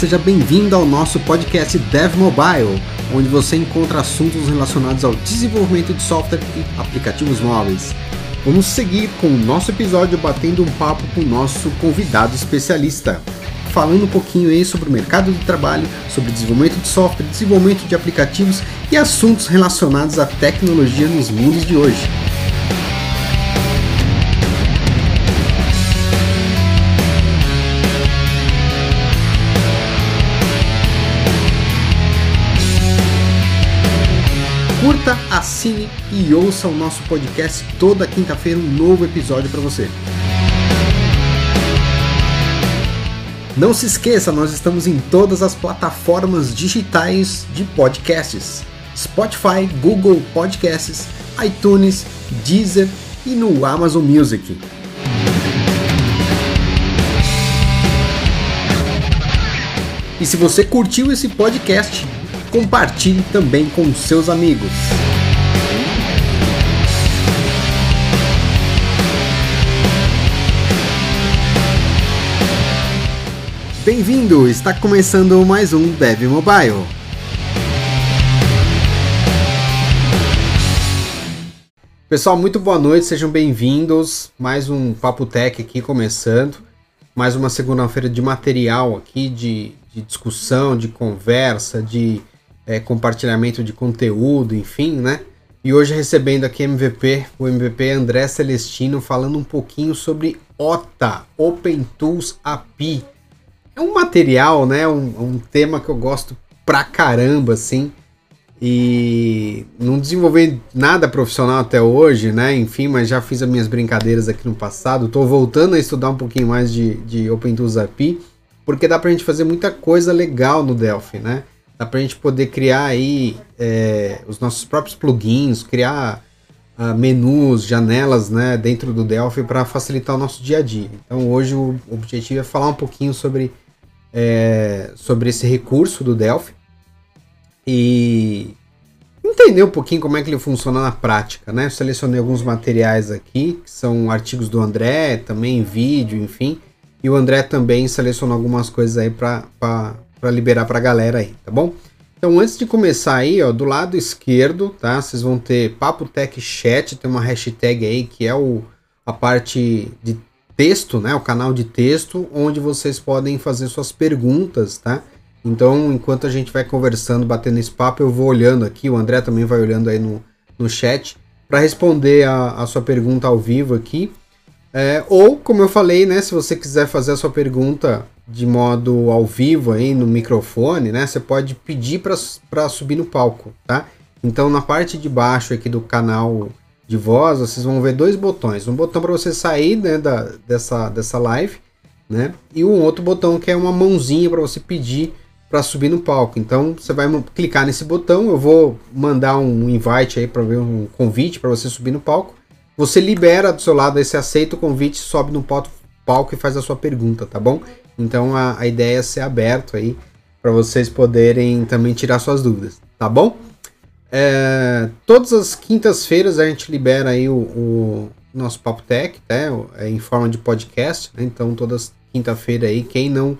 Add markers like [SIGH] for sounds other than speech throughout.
Seja bem-vindo ao nosso podcast Dev Mobile, onde você encontra assuntos relacionados ao desenvolvimento de software e aplicativos móveis. Vamos seguir com o nosso episódio batendo um papo com o nosso convidado especialista, falando um pouquinho aí sobre o mercado de trabalho, sobre desenvolvimento de software, desenvolvimento de aplicativos e assuntos relacionados à tecnologia nos mundos de hoje. Curta, assine e ouça o nosso podcast toda quinta-feira um novo episódio para você. Não se esqueça, nós estamos em todas as plataformas digitais de podcasts: Spotify, Google Podcasts, iTunes, Deezer e no Amazon Music. E se você curtiu esse podcast, compartilhe também com seus amigos. Bem-vindo! Está começando mais um Dev Mobile. Pessoal, muito boa noite, sejam bem-vindos. Mais um Papo Tech aqui começando. Mais uma segunda-feira de material aqui, de, de discussão, de conversa, de é, compartilhamento de conteúdo, enfim, né? E hoje recebendo aqui MVP, o MVP André Celestino, falando um pouquinho sobre OTA, Open Tools API. É um material, né? Um, um tema que eu gosto pra caramba, assim. E não desenvolvi nada profissional até hoje, né? Enfim, mas já fiz as minhas brincadeiras aqui no passado. Estou voltando a estudar um pouquinho mais de, de Open Tools API, porque dá pra gente fazer muita coisa legal no Delphi, né? Dá para a gente poder criar aí é, os nossos próprios plugins, criar uh, menus, janelas né, dentro do Delphi para facilitar o nosso dia a dia. Então hoje o objetivo é falar um pouquinho sobre, é, sobre esse recurso do Delphi e entender um pouquinho como é que ele funciona na prática. Né? Eu selecionei alguns materiais aqui, que são artigos do André, também vídeo, enfim. E o André também selecionou algumas coisas aí para para liberar para a galera aí, tá bom? Então, antes de começar aí, ó, do lado esquerdo, tá? Vocês vão ter Papo Tech Chat, tem uma hashtag aí que é o, a parte de texto, né? O canal de texto, onde vocês podem fazer suas perguntas, tá? Então, enquanto a gente vai conversando, batendo esse papo, eu vou olhando aqui, o André também vai olhando aí no, no chat, para responder a, a sua pergunta ao vivo aqui. É, ou, como eu falei, né, se você quiser fazer a sua pergunta de modo ao vivo aí no microfone, né, você pode pedir para subir no palco, tá? Então, na parte de baixo aqui do canal de voz, vocês vão ver dois botões. Um botão para você sair né, da, dessa, dessa live, né? E um outro botão que é uma mãozinha para você pedir para subir no palco. Então, você vai clicar nesse botão, eu vou mandar um invite aí para ver um convite para você subir no palco. Você libera do seu lado esse aceita o convite, sobe no palco e faz a sua pergunta, tá bom? Então a, a ideia é ser aberto aí para vocês poderem também tirar suas dúvidas, tá bom? É, todas as quintas-feiras a gente libera aí o, o nosso Papo Tech, né? É em forma de podcast, né? Então todas quinta-feira aí, quem não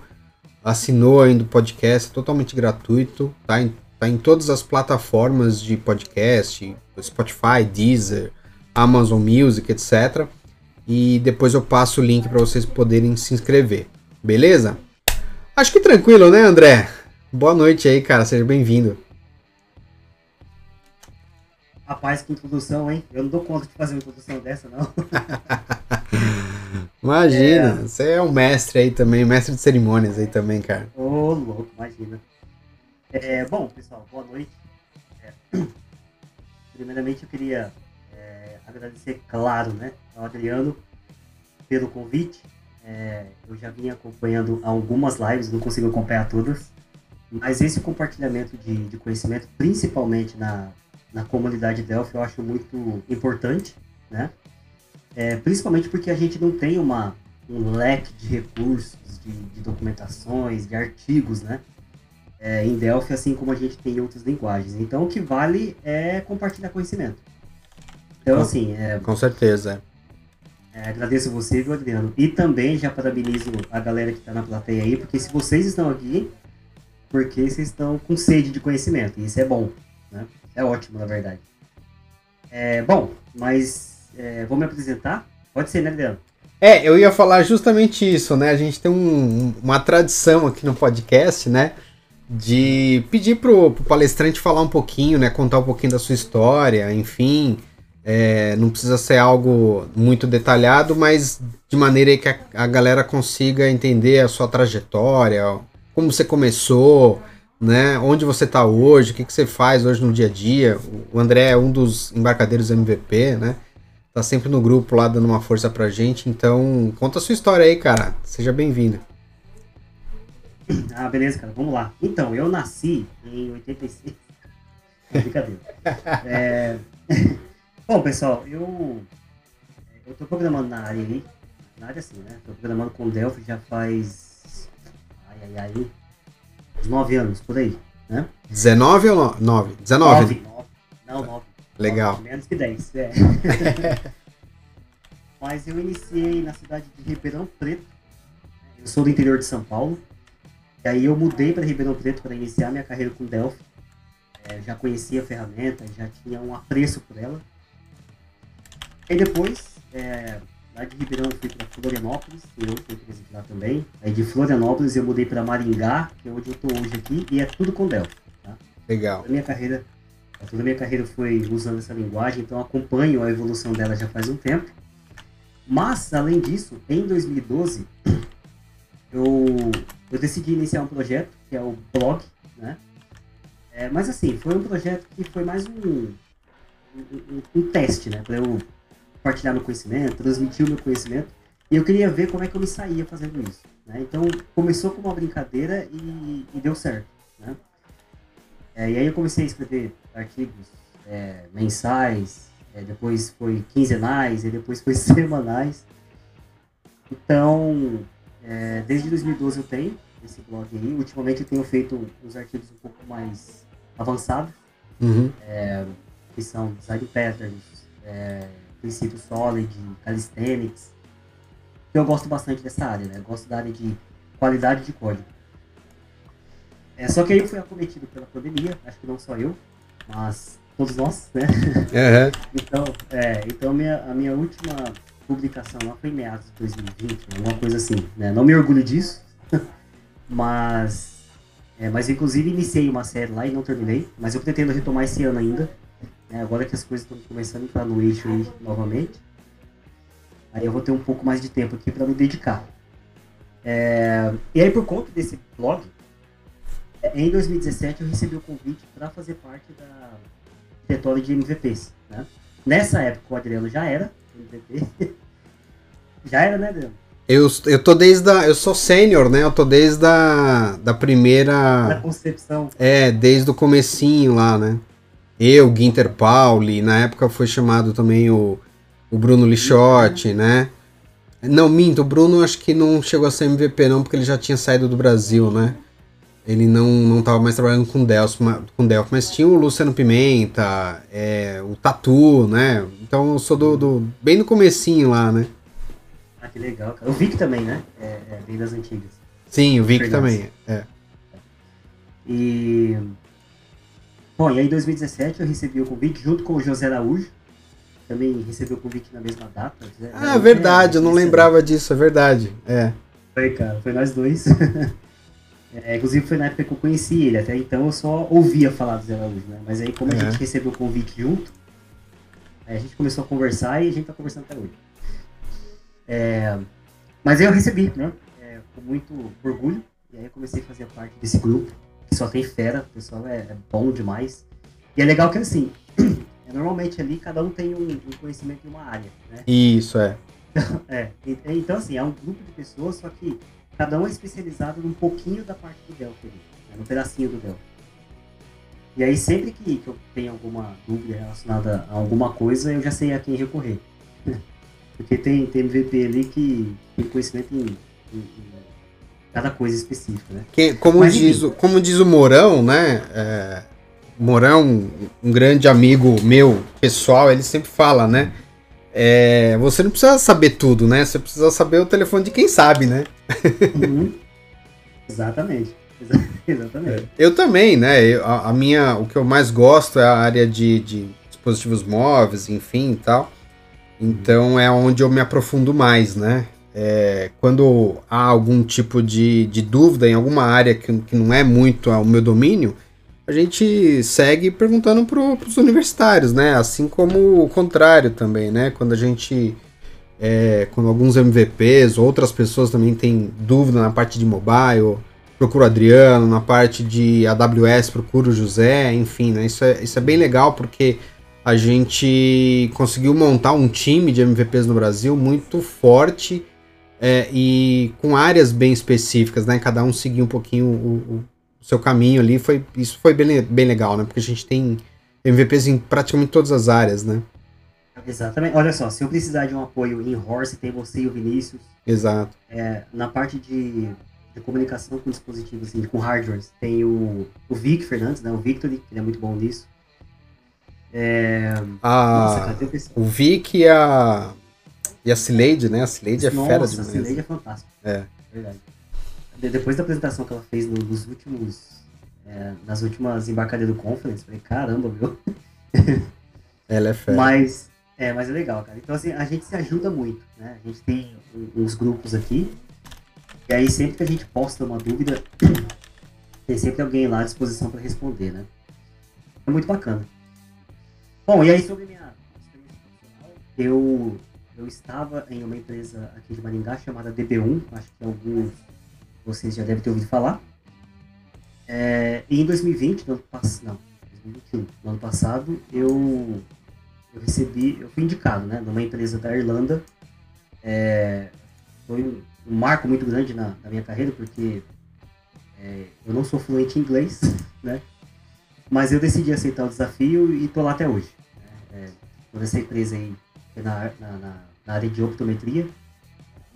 assinou ainda o podcast é totalmente gratuito, tá? Em, tá em todas as plataformas de podcast, Spotify, Deezer, Amazon Music, etc. E depois eu passo o link para vocês poderem se inscrever. Beleza? Acho que tranquilo, né, André? Boa noite aí, cara. Seja bem-vindo. Rapaz, que introdução, hein? Eu não dou conta de fazer uma introdução dessa, não. [LAUGHS] imagina, é... você é um mestre aí também, mestre de cerimônias aí também, cara. Ô, oh, louco, imagina. É, bom, pessoal, boa noite. É, [CLEARS THROAT] primeiramente, eu queria agradecer, claro, né, ao Adriano pelo convite. É, eu já vinha acompanhando algumas lives, não consigo acompanhar todas, mas esse compartilhamento de, de conhecimento, principalmente na, na comunidade Delphi, eu acho muito importante, né? É, principalmente porque a gente não tem uma, um leque de recursos, de, de documentações, de artigos, né? É, em Delphi, assim como a gente tem em outras linguagens. Então, o que vale é compartilhar conhecimento. Então, com, assim. É... Com certeza. É, agradeço você, viu, Adriano? E também já parabenizo a galera que está na plateia aí, porque se vocês estão aqui, porque vocês estão com sede de conhecimento, e isso é bom, né? É ótimo, na verdade. É, bom, mas é, vou me apresentar. Pode ser, né, Adriano? É, eu ia falar justamente isso, né? A gente tem um, uma tradição aqui no podcast, né? De pedir pro, pro palestrante falar um pouquinho, né? Contar um pouquinho da sua história, enfim. É, não precisa ser algo muito detalhado, mas de maneira que a, a, galera consiga entender a sua trajetória, como você começou, né? Onde você está hoje, o que, que você faz hoje no dia a dia. O André é um dos embarcadeiros MVP, né? Tá sempre no grupo lá dando uma força pra gente. Então, conta a sua história aí, cara. Seja bem-vindo. Ah, beleza, cara. Vamos lá. Então, eu nasci em 86. [LAUGHS] brincadeira. [LAUGHS] É... Bom, pessoal, eu eu tô programando na área aí, na área assim, né? Tô programando com Delphi já faz ai ai ai uns 9 anos por aí, né? 19 ou 9? 19. 9, 9. Não, 9. Legal. 9, menos que 10, é. [LAUGHS] Mas eu iniciei na cidade de Ribeirão Preto. Eu sou do interior de São Paulo. E aí eu mudei para Ribeirão Preto para iniciar minha carreira com Delphi. É, já conhecia a ferramenta, já tinha um apreço por ela. Aí depois, é, lá de Ribeirão eu fui para Florianópolis, tem outra empresa de lá também. Aí de Florianópolis eu mudei para Maringá, que é onde eu estou hoje aqui, e é tudo com Delphi. Tá? Legal. A minha carreira, toda a minha carreira foi usando essa linguagem, então acompanho a evolução dela já faz um tempo. Mas, além disso, em 2012, [CLEARS THROAT] eu, eu decidi iniciar um projeto, que é o blog, né? É, mas assim, foi um projeto que foi mais um, um, um, um teste, né? Para eu compartilhar meu conhecimento, transmitir o meu conhecimento. E eu queria ver como é que eu me saía fazendo isso. Né? Então, começou com uma brincadeira e, e deu certo. Né? É, e aí eu comecei a escrever artigos é, mensais, é, depois foi quinzenais, e depois foi [LAUGHS] semanais. Então, é, desde 2012 eu tenho esse blog aí. Ultimamente eu tenho feito os artigos um pouco mais avançados, uhum. É, que são design patterns, é, princípio Solid, Calisthenics. Eu gosto bastante dessa área, né? Eu gosto da área de qualidade de código. É, só que aí eu fui acometido pela pandemia, acho que não só eu, mas todos nós, né? [LAUGHS] Uhum. então, é, então minha, a minha última publicação lá foi em meados de 2020, alguma coisa assim, né? Não me orgulho disso, [LAUGHS] mas, é, mas inclusive iniciei uma série lá e não terminei, mas eu pretendo retomar esse ano ainda, né? Agora que as coisas estão começando a entrar no eixo aí novamente, aí eu vou ter um pouco mais de tempo aqui para me dedicar. É, e aí, por conta desse blog, em 2017 eu recebi o convite para fazer parte da diretório de MVPs. Né? Nessa época o Adriano já era MVP. [LAUGHS] já era, né, Adriano? Eu, eu tô desde a, Eu sou sênior, né? Eu tô desde a da primeira. Da concepção. É, desde o comecinho lá, né? Eu, Ginter Pauli, na época foi chamado também o, o Bruno Lixotti, né? Não, minto, o Bruno acho que não chegou a ser MVP não, porque ele já tinha saído do Brasil, né? Ele não, não tava mais trabalhando com Delphi, com Delphi mas tinha o Luciano Pimenta, é, o Tatu, né? Então eu sou do, do, bem no comecinho lá, né? Ah, que legal, cara. O Vic também, né? É, é bem das antigas. Sim, o Vic também, é. E Bom, e aí em 2017 eu recebi o convite junto com o José Araújo. Também recebi o convite na mesma data. Ah, verdade, eu não lembrava disso, é verdade. É. Foi, cara, foi nós dois. [LAUGHS] é, inclusive foi na época que eu conheci ele, até então eu só ouvia falar do Zé Araújo, né? Mas aí como é. a gente recebeu o convite junto, a gente começou a conversar e a gente tá conversando até hoje. É, mas aí eu recebi, né? É, com muito orgulho, e aí eu comecei a fazer parte desse grupo só tem fera, o pessoal é, é, bom demais. E é legal que assim, [CLEARS THROAT] é, normalmente ali cada um tem um, um conhecimento em uma área, né? Isso, é. [LAUGHS] é. Então assim, é um grupo de pessoas, só que cada um é especializado num pouquinho da parte do Delta ali, né? num pedacinho do Delta. E aí sempre que, que eu tenho alguma dúvida relacionada a alguma coisa, eu já sei a quem recorrer. [LAUGHS] Porque tem, tem MVP ali que tem conhecimento em, em, em cada coisa específica, né? Que, como, Mas, diz, o, como diz o Morão, né? É, Morão, um grande amigo meu, pessoal, ele sempre fala, né? é, você não precisa saber tudo, né? Você precisa saber o telefone de quem sabe, né? Uhum. Exatamente. [LAUGHS] Exatamente. Eu também, né? Eu, a, a, minha, o que eu mais gosto é a área de, de dispositivos móveis, enfim e tal. Então é onde eu me aprofundo mais, né? É, quando há algum tipo de, de dúvida em alguma área que, que não é muito o meu domínio, a gente segue perguntando para os universitários, né? Assim como o contrário também, né? Quando a gente. É, quando alguns MVPs, outras pessoas também têm dúvida na parte de mobile, procura o Adriano, na parte de AWS, procura o José, enfim, né? Isso é, isso é bem legal porque a gente conseguiu montar um time de MVPs no Brasil muito forte é, e com áreas bem específicas, né? Cada um seguir um pouquinho o, o seu caminho ali. Foi, isso foi bem, bem legal, né? Porque a gente tem MVPs em praticamente todas as áreas, né? Exatamente. Olha só, se eu precisar de um apoio em Horse, tem você e o Vinícius. Exato. É, na parte de, de, comunicação com dispositivos, assim, com hardwares, tem o, o Vic Fernandes, né? O Victory, que ele é muito bom nisso. É... A... Nossa, o Vic e a. E a Cileide, né? A Cileide é fera demais. A Cileide é fantástica. É. verdade depois da apresentação que ela fez nos últimos. É, nas últimas embarcadeiras do conference, falei, caramba, viu? [LAUGHS] Ela é fera. Mas é, mas é legal, cara. Então, assim, a gente se ajuda muito, né? A gente tem uns grupos aqui. E aí, sempre que a gente posta uma dúvida, [CLEARS THROAT] tem sempre alguém lá à disposição para responder, né? É muito bacana. Bom, e aí, sobre minha experiência profissional, eu, eu estava em uma empresa aqui de Maringá chamada DB1, acho que alguns vocês já devem ter ouvido falar. É, e em 2020, no ano não, 2021, no ano passado, eu, eu recebi, eu fui indicado, né, numa empresa da Irlanda. É, foi um, um, marco muito grande na, na minha carreira, porque é, eu não sou fluente em inglês, [LAUGHS] né, mas eu decidi aceitar o desafio e tô lá até hoje. Né, tô nessa empresa aí, é na, na, na, área de optometria,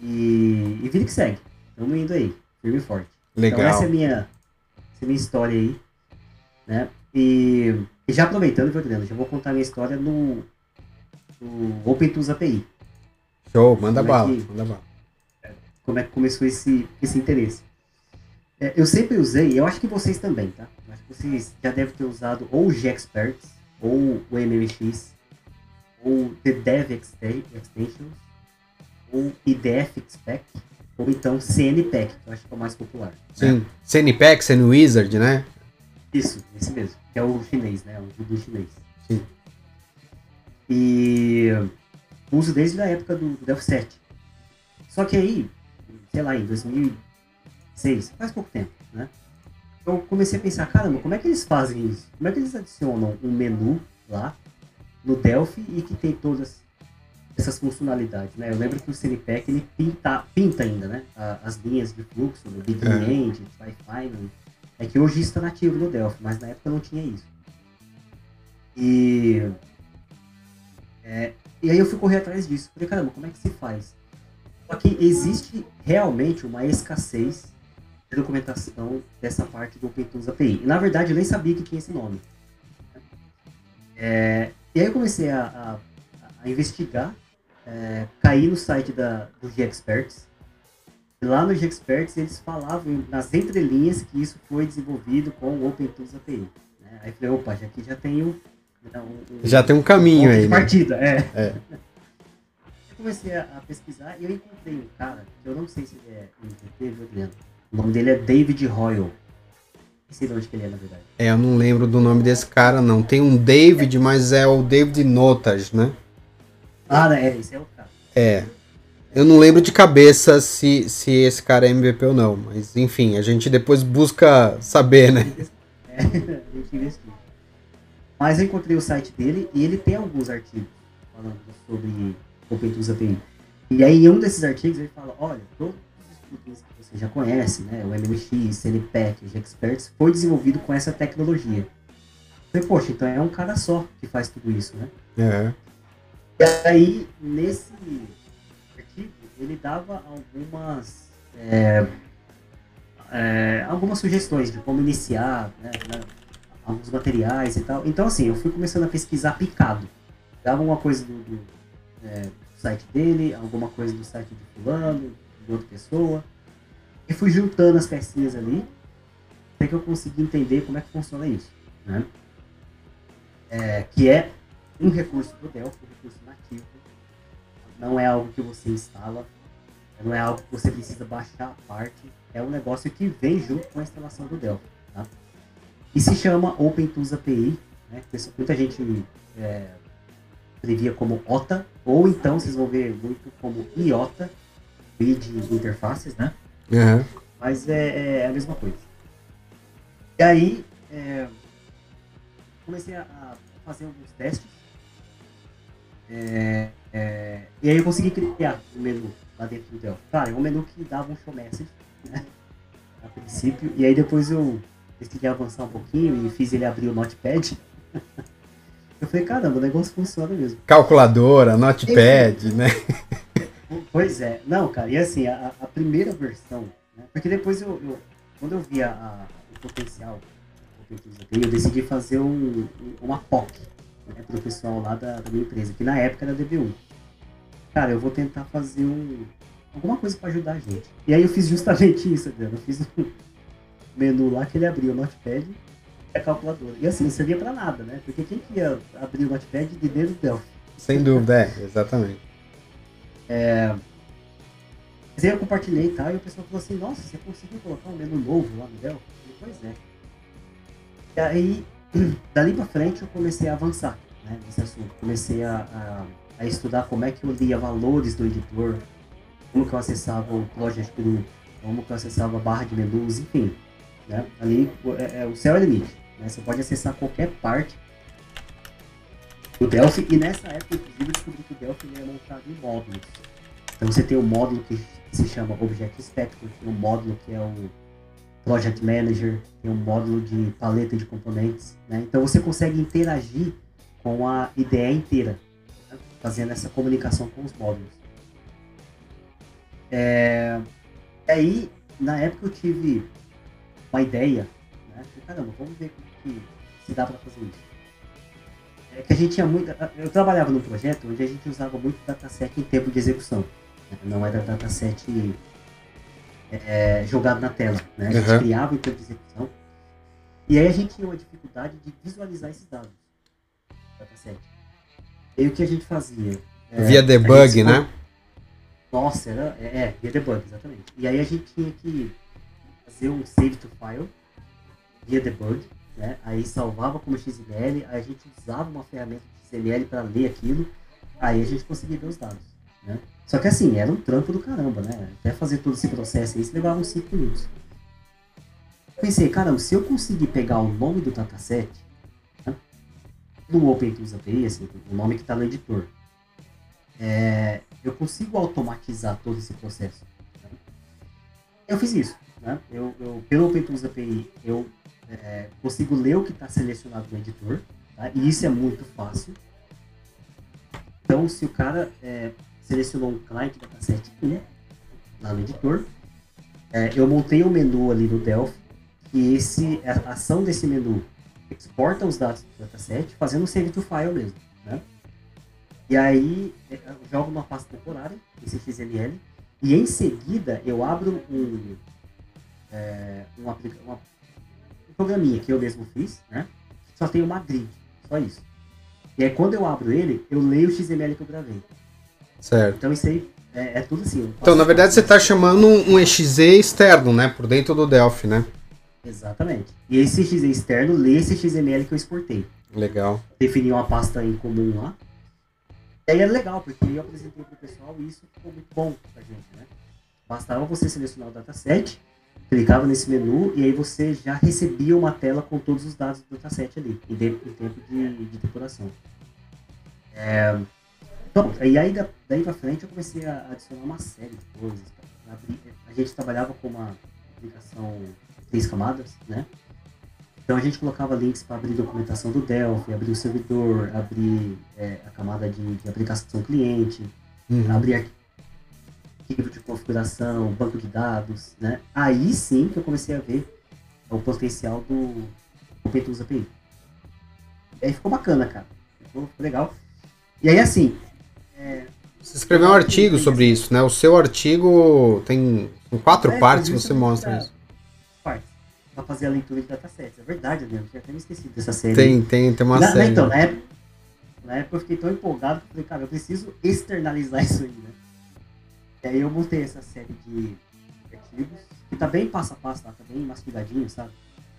e, e vida que segue. Estamos indo aí firme e forte. Legal. Então essa é a minha, essa é a minha história aí, né? E, e já aproveitando, Fernando, já vou contar a minha história no, no OpenTools API. Show, manda como bala, é que, manda bala. Como é que começou esse, esse interesse? É, eu sempre usei, eu acho que vocês também, tá? Eu acho que vocês já devem ter usado ou o GExperts, ou o MMX, ou The Dev Extensions, ou IDF Expect, ou então CNPEC, que eu acho que é o mais popular. Né? Sim, né? CNPEC, CNWizard, né? Isso, esse mesmo, que é o chinês, né? O do chinês. Sim. E uso desde a época do, do Delphi 7. Só que aí, sei lá, em 2006, faz pouco tempo, né? Eu comecei a pensar, caramba, como é que eles fazem isso? Como é que eles adicionam um menu lá no Delphi e que tem todas essas funcionalidades, né? Eu lembro que o CNPEC ele pinta, pinta ainda, né? As linhas de fluxo, no Beginning, é. Final, é que hoje está nativo no Delphi, mas na época não tinha isso. E é, e aí eu fui correr atrás disso. Falei, caramba, como é que se faz? Só que existe realmente uma escassez de documentação dessa parte do OpenTools API. E na verdade eu nem sabia que tinha esse nome. É, e aí eu comecei a, a, a investigar é, caí no site da, do GExperts. Lá no GExperts eles falavam nas entrelinhas que isso foi desenvolvido com o OpenTools API. Né? Aí eu falei, opa, já aqui já tenho. Né, um, já tem um caminho um aí. De né? partida, é. é. [LAUGHS] Eu comecei a, a, pesquisar e eu encontrei um cara, que eu não sei se ele é MVP, Adriano. O nome dele é David Royal. De onde que ele é, na verdade. É, eu não lembro do nome desse cara, não. Tem um David, mas é o David Notas, né? Ah, né? É, esse é o cara. É. Eu não lembro de cabeça se, se esse cara é MVP ou não, mas enfim, a gente depois busca saber, né? É, [LAUGHS] a gente. Mas eu encontrei o site dele e ele tem alguns artigos falando sobre OpenTools API. E aí, em um desses artigos, ele fala: olha, todos os estudos que você já conhece, né, o MMX, CNPEC, GExperts, foi desenvolvido com essa tecnologia. Falei, poxa, então é um cara só que faz tudo isso, né? É. E aí, nesse artigo, ele dava algumas, é, é, algumas sugestões de como iniciar, né, né, alguns materiais e tal. Então, assim, eu fui começando a pesquisar picado. Dava uma coisa do, do, é, do site dele, alguma coisa do site de fulano, de outra pessoa. E fui juntando as pecinhas ali, até que eu consegui entender como é que funciona isso. Né? É, que é um recurso do Delphi, um recurso nativo. Não é algo que você instala, não é algo que você precisa baixar a parte, é um negócio que vem junto com a instalação do Delphi. Tá? E se chama OpenTools API, né? muita gente é, como OTA, ou então vocês vão ver muito como IOTA, de interfaces, né? Uhum. Mas é, é, a mesma coisa. E aí, é, comecei a, fazer alguns testes. É, é, e aí eu consegui criar um menu lá dentro do Delphi. Cara, é um menu que dava um show message, né? A princípio. E aí depois eu decidi avançar um pouquinho e fiz ele abrir o Notepad. [LAUGHS] Eu falei, caramba, o negócio funciona mesmo. Calculadora, notepad, né? [LAUGHS] Pois é. Não, cara, e assim, a, a primeira versão, né? Porque depois eu, eu, quando eu vi a, a, o potencial eu decidi fazer um, uma POC né, para o pessoal lá da, da, minha empresa, que na época era DB1. Cara, eu vou tentar fazer um, alguma coisa para ajudar a gente. E aí eu fiz justamente isso, Adriano. Eu fiz um menu lá que ele abriu o Notepad a calculadora. E assim, não servia para nada, né? Porque quem que ia abrir o Notepad de dentro do Delphi? Sem dúvida, é, exatamente. É... Mas aí eu compartilhei e tal, e o pessoal falou assim, nossa, você conseguiu colocar um menu novo lá no Delphi? Eu falei, pois é. E aí, [CLEARS THROAT] dali pra frente, eu comecei a avançar né, nesse assunto. Comecei a, a, a estudar como é que eu lia valores do editor, como que eu acessava o Project Group, como que eu acessava a barra de menus, enfim. Né? Ali, é, é, o céu é limite. Né? Você pode acessar qualquer parte do Delphi, e nessa época, inclusive, eu descobri que o Delphi é montado em módulos. Então você tem um módulo que se chama Object Spectrum, tem um módulo que é o Project Manager, tem um módulo de paleta de componentes. Né? Então você consegue interagir com a ideia inteira, né? fazendo essa comunicação com os módulos. É... Aí, na época eu tive uma ideia, né? Caramba, vamos ver como que se dá para fazer isso. É que a gente tinha muito. Eu trabalhava num projeto onde a gente usava muito dataset em tempo de execução. Né? Não era dataset é, jogado na tela. Né? A gente uhum. criava em tempo de execução. E aí a gente tinha uma dificuldade de visualizar esses dados. Dataset. E aí o que a gente fazia? É, via debug, gente... né? Nossa, era. É, é, via debug, exatamente. E aí a gente tinha que fazer um save to file via debug, né? Aí salvava como XML, aí a gente usava uma ferramenta de XML para ler aquilo, aí a gente conseguia ver os dados, né? Só que assim, era um trampo do caramba, né? Até fazer todo esse processo aí, isso levava uns 5 minutos. Pensei, caramba, se eu conseguir pegar o nome do dataset né, no OpenTools API, assim, o nome que está no editor, é, eu consigo automatizar todo esse processo. Né? Eu fiz isso. Né? Eu, eu, pelo OpenTools API, eu é, consigo ler o que está selecionado no editor, tá? e isso é muito fácil. Então, se o cara é, selecionou um client dataset 1 lá no editor, é, eu montei um menu ali no Delphi, que esse, a ação desse menu exporta os dados do dataset, fazendo um save to file mesmo. Né? E aí, é, eu jogo uma pasta temporária, esse XML, e em seguida eu abro um, é, um, um programinha que eu mesmo fiz, né? Só tem uma grid, só isso. E aí quando eu abro ele, eu leio o XML que eu gravei. Certo. Então isso aí é, é tudo assim. Então, na verdade, você está chamando um exe externo, né? Por dentro do Delphi, né? Exatamente. E esse exe externo lê esse XML que eu exportei. Legal. Defini uma pasta em comum lá. E aí é legal, porque eu apresentei para o pessoal e isso ficou muito bom pra gente, né? Bastava você selecionar o dataset, clicava nesse menu e aí você já recebia uma tela com todos os dados do dataset ali, em, de, em tempo de, de depuração. É, então, e aí daí pra frente eu comecei a adicionar uma série de coisas. A gente trabalhava com uma aplicação três camadas, né? Então a gente colocava links para abrir documentação do Delphi, abrir o servidor, abrir é, a camada de, de aplicação cliente, uhum. abrir arquivo de configuração, banco de dados, né? Aí sim que eu comecei a ver o potencial do OpenTools API. E aí ficou bacana, cara. Ficou legal. E aí, assim, é, Você escreveu um artigo sobre isso, né? O seu artigo tem quatro é, partes, você mostra isso. Partes. Pra fazer a leitura de datasets. É verdade, Adriano. Eu até me esqueci dessa série. Tem, tem, tem uma na, série. Então, na época, na época eu fiquei tão empolgado que falei, cara, eu preciso externalizar [LAUGHS] isso aí, né? E aí eu montei essa série de artigos, que tá bem passo a passo, tá, tá bem mastigadinho, sabe?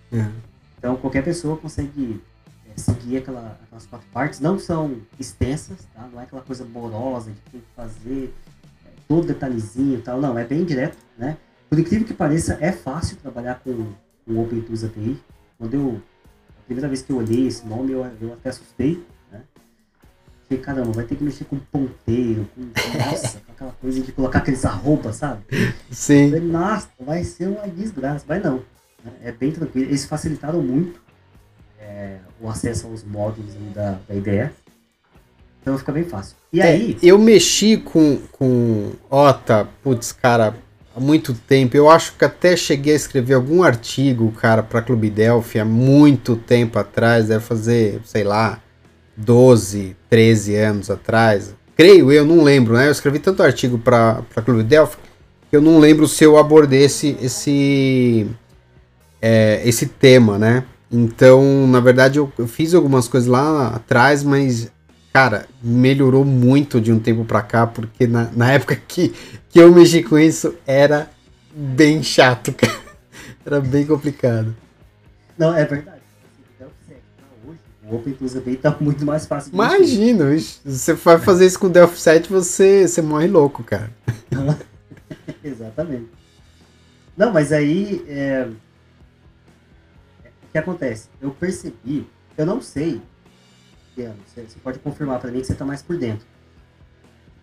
É. Então qualquer pessoa consegue é, seguir aquela, aquelas quatro partes. Não são extensas, tá? Não é aquela coisa morosa de tem que fazer é, todo detalhezinho e tal. Não, é bem direto, né? Por incrível que pareça, é fácil trabalhar com o OpenTools API. Quando eu, a primeira vez que eu olhei esse nome, eu, eu até assustei, né? Falei, caramba, vai ter que mexer com ponteiro, com, [LAUGHS] nossa, aquela coisa de colocar aqueles arroba, sabe? Sim. Falei, nossa, vai ser uma desgraça. Mas não, né? é bem tranquilo. Eles facilitaram muito é, o acesso aos módulos da, da IDE. Então fica bem fácil. E é, aí. Eu mexi com, com OTA, putz, cara, há muito tempo. Eu acho que até cheguei a escrever algum artigo, cara, para Clube Delphi há muito tempo atrás. Deve fazer, sei lá, 12, 13 anos atrás. Creio eu, não lembro, né? Eu escrevi tanto artigo para Clube Delphi que eu não lembro se eu abordei esse, esse, é, esse tema, né? Então, na verdade, eu, eu, fiz algumas coisas lá atrás, mas, cara, melhorou muito de um tempo pra cá, porque na, na [LAUGHS] época que, que eu mexi com isso era bem chato, [LAUGHS] cara. Era bem complicado. Não, é verdade. O OpenTools API tá muito mais fácil. Imagina, você vai fazer isso com o Delphi 7, você, você morre louco, cara. [LAUGHS] Exatamente. Não, mas aí é, que acontece? Eu percebi, eu não sei, você pode confirmar para mim que você está mais por dentro.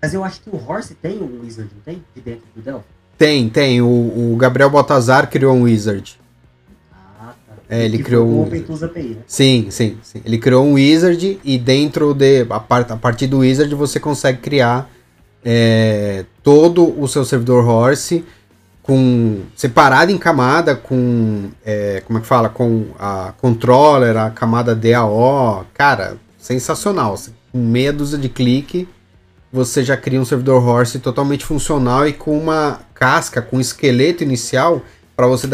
Mas eu acho que o Horse tem um wizard, não tem? De dentro do Delphi? Tem, tem. O, o Gabriel Baltazar criou um wizard. É, ele criou um. API, né? Sim, sim, sim. Ele criou um wizard e dentro de. A, part, a partir do wizard você consegue criar é, todo o seu servidor Horse com separado em camada com é, como é que fala com a controller a camada DAO cara sensacional com meia dúzia de clique você já cria um servidor horse totalmente funcional e com uma casca com esqueleto inicial para você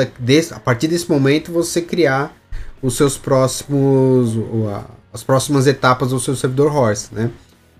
a partir desse momento você criar os seus próximos as próximas etapas do seu servidor horse né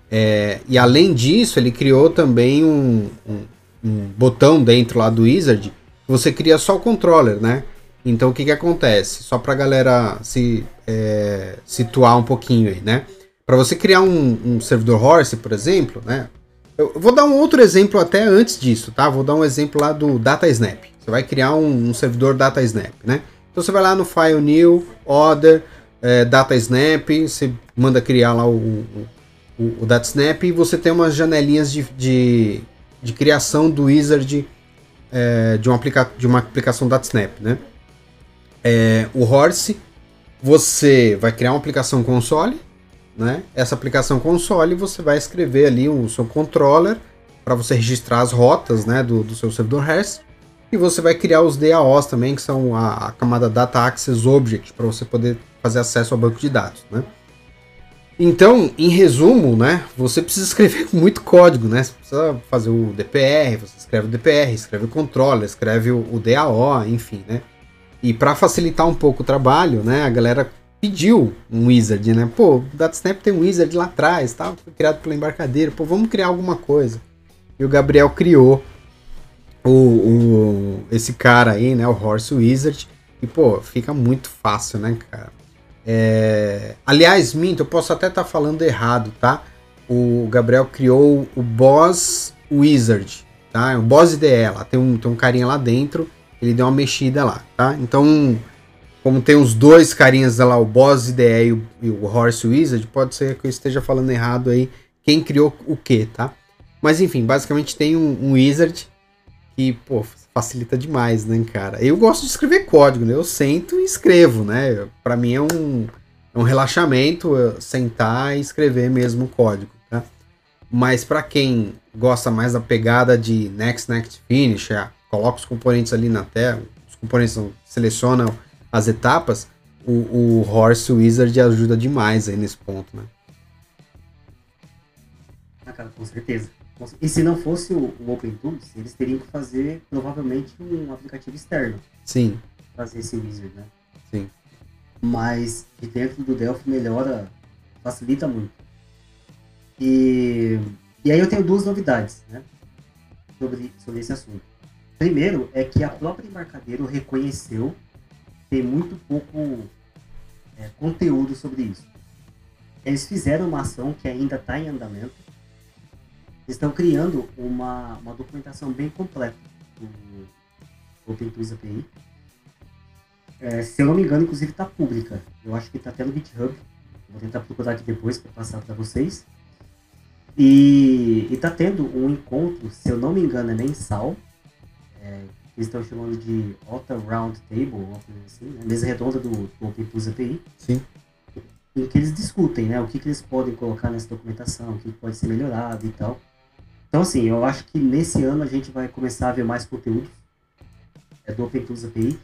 é, e além disso ele criou também um, um um botão dentro lá do Wizard, você cria só o controller, né? Então o que que acontece? Só para galera se é, situar um pouquinho aí, né? Para você criar um, um, servidor Horse, por exemplo, né? Eu vou dar um outro exemplo até antes disso, tá? Vou dar um exemplo lá do DataSnap. Você vai criar um, um servidor DataSnap, né? Então você vai lá no File New, Order, é, DataSnap, você manda criar lá o, o, o, o DataSnap e você tem umas janelinhas de, de de criação do wizard é, de, uma aplica de uma aplicação DataSnap, né? É, o Horse, você vai criar uma aplicação console, né? Essa aplicação console você vai escrever ali o seu controller para você registrar as rotas, né, do, do seu servidor REST. E você vai criar os DAOs também, que são a, a camada Data Access Object, para você poder fazer acesso ao banco de dados, né? Então, em resumo, né, você precisa escrever [LAUGHS] muito código, né? Você precisa fazer o DPR, você escreve o DPR, escreve o controller, escreve o, o DAO, enfim, né? E para facilitar um pouco o trabalho, né, a galera pediu um wizard, né? Pô, o DataSnap tem um wizard lá atrás, tal, foi criado pela embarcadeira. Pô, vamos criar alguma coisa. E o Gabriel criou o, o esse cara aí, né, o Horse Wizard. E pô, fica muito fácil, né, cara? É... Aliás, minto, eu posso até estar tá falando errado, tá? O Gabriel criou o Boss Wizard, tá? É o Boss IDE lá, tem um, tem um carinha lá dentro, ele deu uma mexida lá, tá? Então, como tem os dois carinhas lá, o Boss IDE e o, e o Horse Wizard, pode ser que eu esteja falando errado aí quem criou o que, tá? Mas enfim, basicamente tem um, um Wizard que, pô, facilita demais, né, cara? Eu gosto de escrever código, né? Eu sento e escrevo, né? Para mim é um, é um relaxamento sentar e escrever mesmo o código, tá? Mas para quem gosta mais da pegada de next, next, finish, é, coloca os componentes ali na tela, os componentes selecionam as etapas, o, o Horse Wizard ajuda demais aí nesse ponto, né? Ah, cara, com certeza. E se não fosse o, o OpenTools, eles teriam que fazer provavelmente um aplicativo externo. Sim. Fazer esse wizard, né? Sim. Mas de dentro do Delphi melhora, facilita muito. E, e aí eu tenho duas novidades, né? Sobre, sobre esse assunto. Primeiro é que a própria embarcadeiro reconheceu ter muito pouco é, conteúdo sobre isso. Eles fizeram uma ação que ainda está em andamento. Eles estão criando uma, uma documentação bem completa do OpenTools API. É, se eu não me engano, inclusive está pública. Eu acho que está até no GitHub. Vou tentar procurar aqui depois para passar para vocês. E está tendo um encontro, se eu não me engano, é mensal. É, eles estão chamando de OTA Round Table, uma coisa assim, né? mesa redonda do, do OpenTools API. Sim em que eles discutem, né? O que, que eles podem colocar nessa documentação, o que pode ser melhorado e tal. Então, assim, eu acho que nesse ano a gente vai começar a ver mais conteúdos é, do OpenTools API.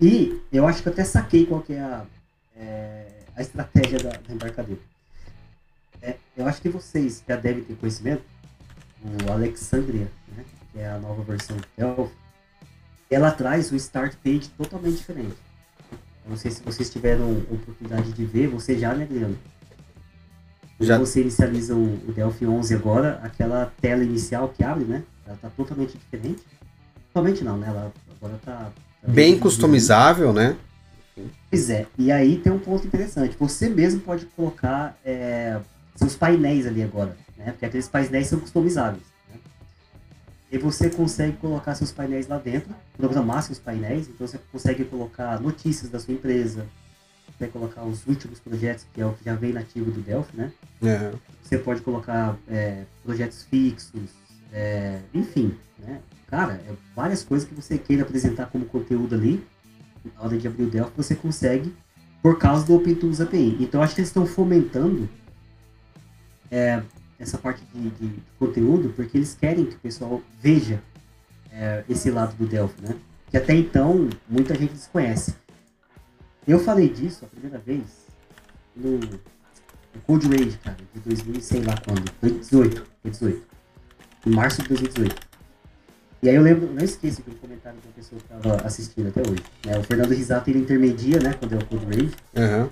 E eu acho que eu até saquei qual que é a, é, a estratégia da, da embarcadeira. É, eu acho que vocês já devem ter conhecimento, o Alexandria, né, que é a nova versão do Delphi, ela traz o start page totalmente diferente. Não sei se vocês tiveram oportunidade de ver, você já, né, Adriano? Já. Quando você inicializa o, o Delphi 11 agora, aquela tela inicial que abre, né? Ela tá totalmente diferente. Totalmente não, né? Ela agora tá... tá bem, bem customizável, né? Pois é. E aí tem um ponto interessante. Você mesmo pode colocar é, seus painéis ali agora, né? Porque aqueles painéis são customizáveis. E você consegue colocar seus painéis lá dentro, programar seus painéis, então você consegue colocar notícias da sua empresa, você colocar os últimos projetos, que é o que já vem nativo do Delphi, né? É. Você pode colocar é, projetos fixos, é, enfim, né? Cara, é várias coisas que você queira apresentar como conteúdo ali, na hora de abrir o Delphi, você consegue por causa do OpenTools API. Então, acho que eles estão fomentando é, essa parte de, de, conteúdo, porque eles querem que o pessoal veja é, esse lado do Delphi, né? Que até então muita gente desconhece. Eu falei disso a primeira vez no, no Code Rage, cara, de 2000 sei lá quando, 2018, 2018, em março de 2018. E aí eu lembro, não esqueço de um comentário que a pessoa estava assistindo até hoje. Né? O Fernando Risato ele intermedia, né, quando é o Code Rage. Uhum.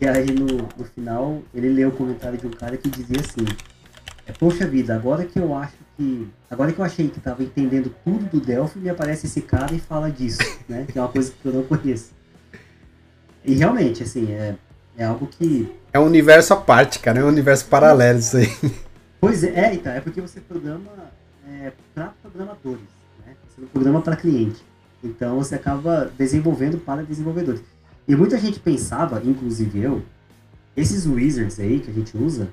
E aí no, no final ele leu o comentário de um cara que dizia assim, é, poxa vida, agora que eu acho que. Agora que eu achei que estava entendendo tudo do Delphi, me aparece esse cara e fala disso, [LAUGHS] né? Que é uma coisa que eu não conheço. E realmente, assim, é, é algo que. É um universo à parte, cara, é um universo paralelo isso aí. Pois é, é então, é porque você programa é, para programadores, né? Você não programa para cliente. Então você acaba desenvolvendo para desenvolvedores. E muita gente pensava, inclusive eu, esses wizards aí que a gente usa,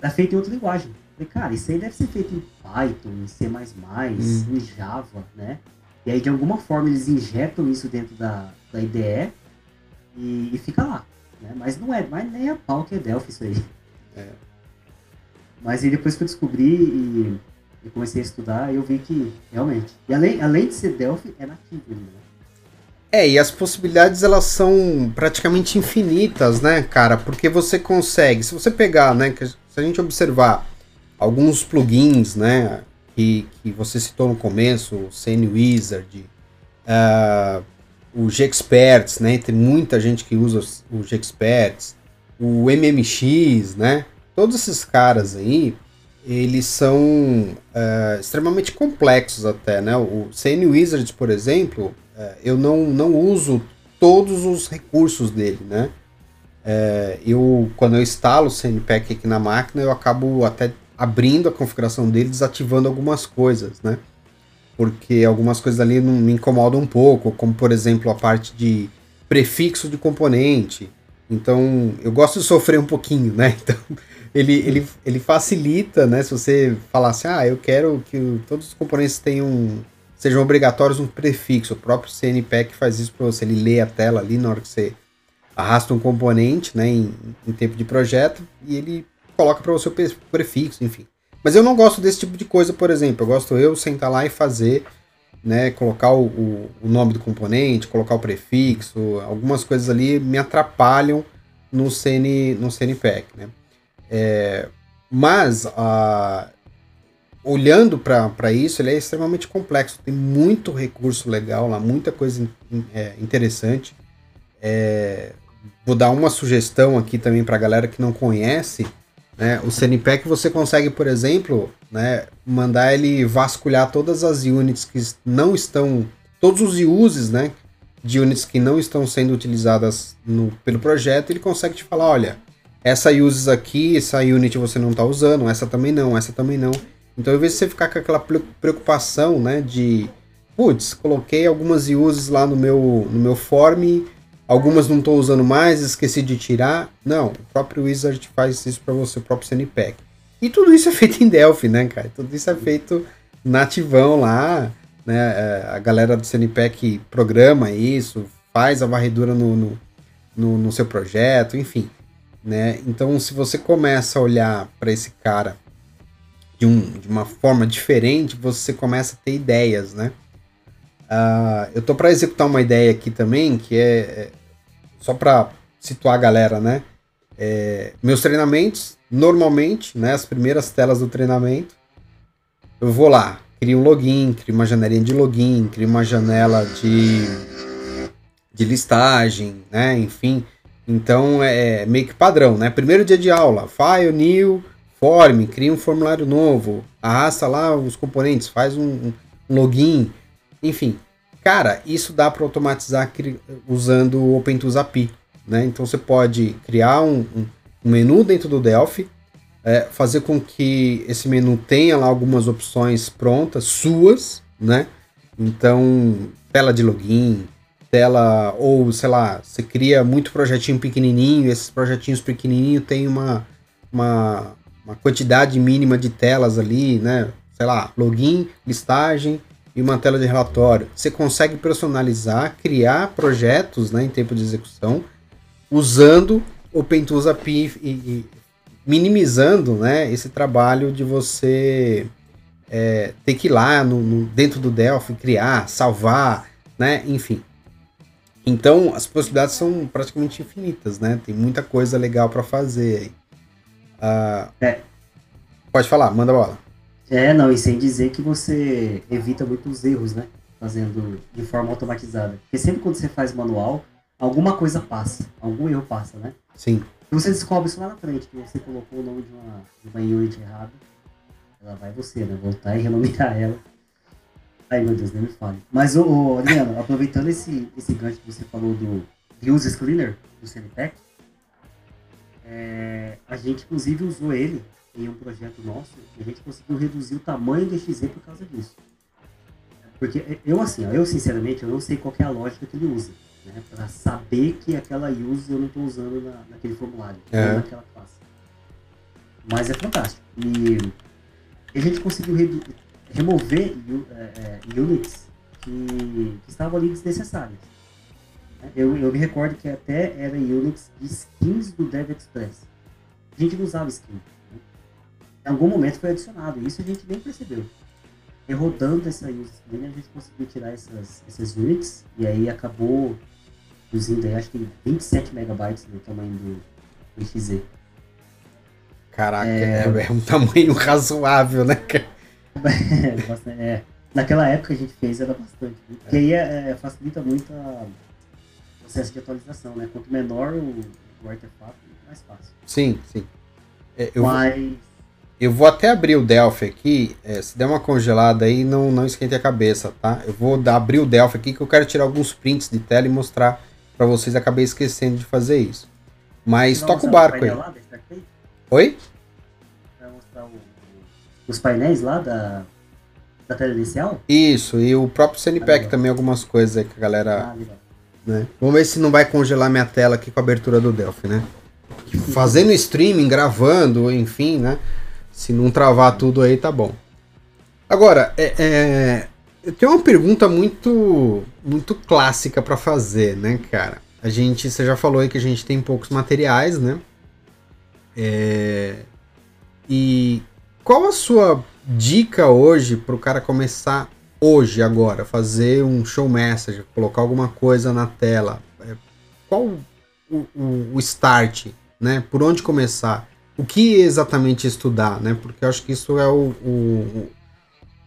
é feito em outra linguagem. Falei, cara, isso aí deve ser feito em Python, em C++, hum. em Java, né? E aí, de alguma forma, eles injetam isso dentro da, da IDE e, e fica lá. Né? Mas não é, mas nem a pau que é Delphi isso aí. É. Mas aí depois que eu descobri e, e, comecei a estudar, eu vi que realmente. E além, além de ser Delphi, é nativo né? É, e as possibilidades elas são praticamente infinitas, né, cara? Porque você consegue, se você pegar, né, se a gente observar alguns plugins, né, que, que você citou no começo, o CN Wizard, uh, o Gexperts, né, tem muita gente que usa o Gexperts, o MMX, né, todos esses caras aí, eles são uh, extremamente complexos até, né, o CN Wizard, por exemplo, uh, eu não, não uso todos os recursos dele, né, é, eu, quando eu instalo o CNPack aqui na máquina, eu acabo até abrindo a configuração dele, desativando algumas coisas, né? Porque algumas coisas ali não me incomodam um pouco, como por exemplo a parte de prefixo de componente. Então eu gosto de sofrer um pouquinho, né? [LAUGHS] Então ele, ele, ele facilita, né? Se você falar assim, ah, eu quero que todos os componentes tenham sejam obrigatórios um prefixo. O próprio CNPack faz isso para você. Ele lê a tela ali na hora que você arrasta um componente, né, em, em tempo de projeto e ele coloca para você o prefixo, enfim. Mas eu não gosto desse tipo de coisa, por exemplo. Eu gosto eu sentar lá e fazer, né, colocar o, o, nome do componente, colocar o prefixo, algumas coisas ali me atrapalham no CN no CNPack, né? É, mas a olhando para isso, ele é extremamente complexo. Tem muito recurso legal lá, muita coisa in, é, interessante. É, vou dar uma sugestão aqui também para a galera que não conhece. Né? O CNPEC você consegue, por exemplo, né, mandar ele vasculhar todas as units que não estão. Todos os uses né, de units que não estão sendo utilizadas no, pelo projeto, ele consegue te falar: olha, essa uses aqui, essa unit você não está usando, essa também não, essa também não. Então, ao invés de você ficar com aquela preocupação, né, de putz, coloquei algumas uses lá no meu, no meu form, algumas não estou usando mais, esqueci de tirar. Não, o próprio Wizard faz isso para você, o próprio CNPack. E tudo isso é feito em Delphi, né, cara? Tudo isso é feito nativão lá, né? É, a galera do CNPack programa isso, faz a varredura no, no, no, no seu projeto, enfim. Né? Então, se você começa a olhar para esse cara de, um, de uma forma diferente, você começa a ter ideias, né? Uh, eu tô para executar uma ideia aqui também, que é, é só para situar a galera, né? É, meus treinamentos, normalmente, né, as primeiras telas do treinamento, eu vou lá, crio um login, crio uma janelinha de login, crio uma janela de, de listagem, né, enfim. Então é meio que padrão, né? Primeiro dia de aula, file, new, form, cria um formulário novo, arrasta lá os componentes, faz um, um login, enfim. Cara, isso dá para automatizar usando o OpenTools API, né? Então você pode criar um, um menu dentro do Delphi, é, fazer com que esse menu tenha lá algumas opções prontas, suas, né? Então, tela de login, tela, ou sei lá, você cria muito projetinho pequenininho, esses projetinhos pequenininhos tem uma, uma, uma quantidade mínima de telas ali, né? Sei lá, login, listagem e uma tela de relatório. Você consegue personalizar, criar projetos né, em tempo de execução usando o OpenTools API e, e minimizando né, esse trabalho de você é, ter que ir lá no, no, dentro do Delphi, criar, salvar, né, enfim. Então, as possibilidades são praticamente infinitas, né? Tem muita coisa legal para fazer. Uh, é. Pode falar, manda bola. É, não, e sem dizer que você evita muitos erros, né? Fazendo de forma automatizada. Porque sempre quando você faz manual, alguma coisa passa, algum erro passa, né? Sim. E você descobre isso lá na frente, que você colocou o nome de uma, de uma unit errada. Ela vai você, né? Voltar e renomear ela Ai meu Deus, nem me fale. Mas, ô, ô Adriano, aproveitando esse, esse gancho que você falou do Uses Cleaner, do CNPEC, é, a gente inclusive usou ele em um projeto nosso a gente conseguiu reduzir o tamanho do XZ por causa disso. Porque eu, assim, eu sinceramente, eu não sei qual é a lógica que ele usa, né? Para saber que aquela use eu não estou usando na, naquele formulário, é. naquela classe. Mas é fantástico. E a gente conseguiu remover é, é, units que, que, estavam ali desnecessárias. Eu, eu me recordo que até era units de skins do DevExpress. A gente não usava skin. Né? Em algum momento foi adicionado, isso a gente nem percebeu. E rodando essa skin, a gente conseguiu tirar essas, essas units e aí acabou reduzindo aí, acho que 27 megabytes no tamanho do, do XZ. Caraca, é... é, um tamanho razoável, né, é, [LAUGHS] é, naquela época a gente fez era bastante. Porque aí é, é, facilita muito o processo de atualização, né? Quanto menor o, o artefato, mais fácil. Sim, sim. É, eu, Mas... eu vou até abrir o Delphi aqui. É, se der uma congelada aí, não, não esquente a cabeça, tá? Eu vou dar, abrir o Delphi aqui que eu quero tirar alguns prints de tela e mostrar para vocês. Acabei esquecendo de fazer isso. Mas toca o barco aí. Lá, Oi? os painéis lá da, da tela inicial? Isso, e o próprio CNPEC ah, também, algumas coisas aí que a galera. Ah, né? Vamos ver se não vai congelar minha tela aqui com a abertura do Delphi, né? Fazendo streaming, gravando, enfim, né? Se não travar tudo aí, tá bom. Agora, é, é, eu tenho uma pergunta muito, muito clássica para fazer, né, cara? A gente, você já falou aí que a gente tem poucos materiais, né? É, e qual a sua dica hoje para o cara começar hoje, agora, fazer um show message, colocar alguma coisa na tela? É, qual o, o, o start, né? Por onde começar? O que exatamente estudar, né? Porque eu acho que isso é o, o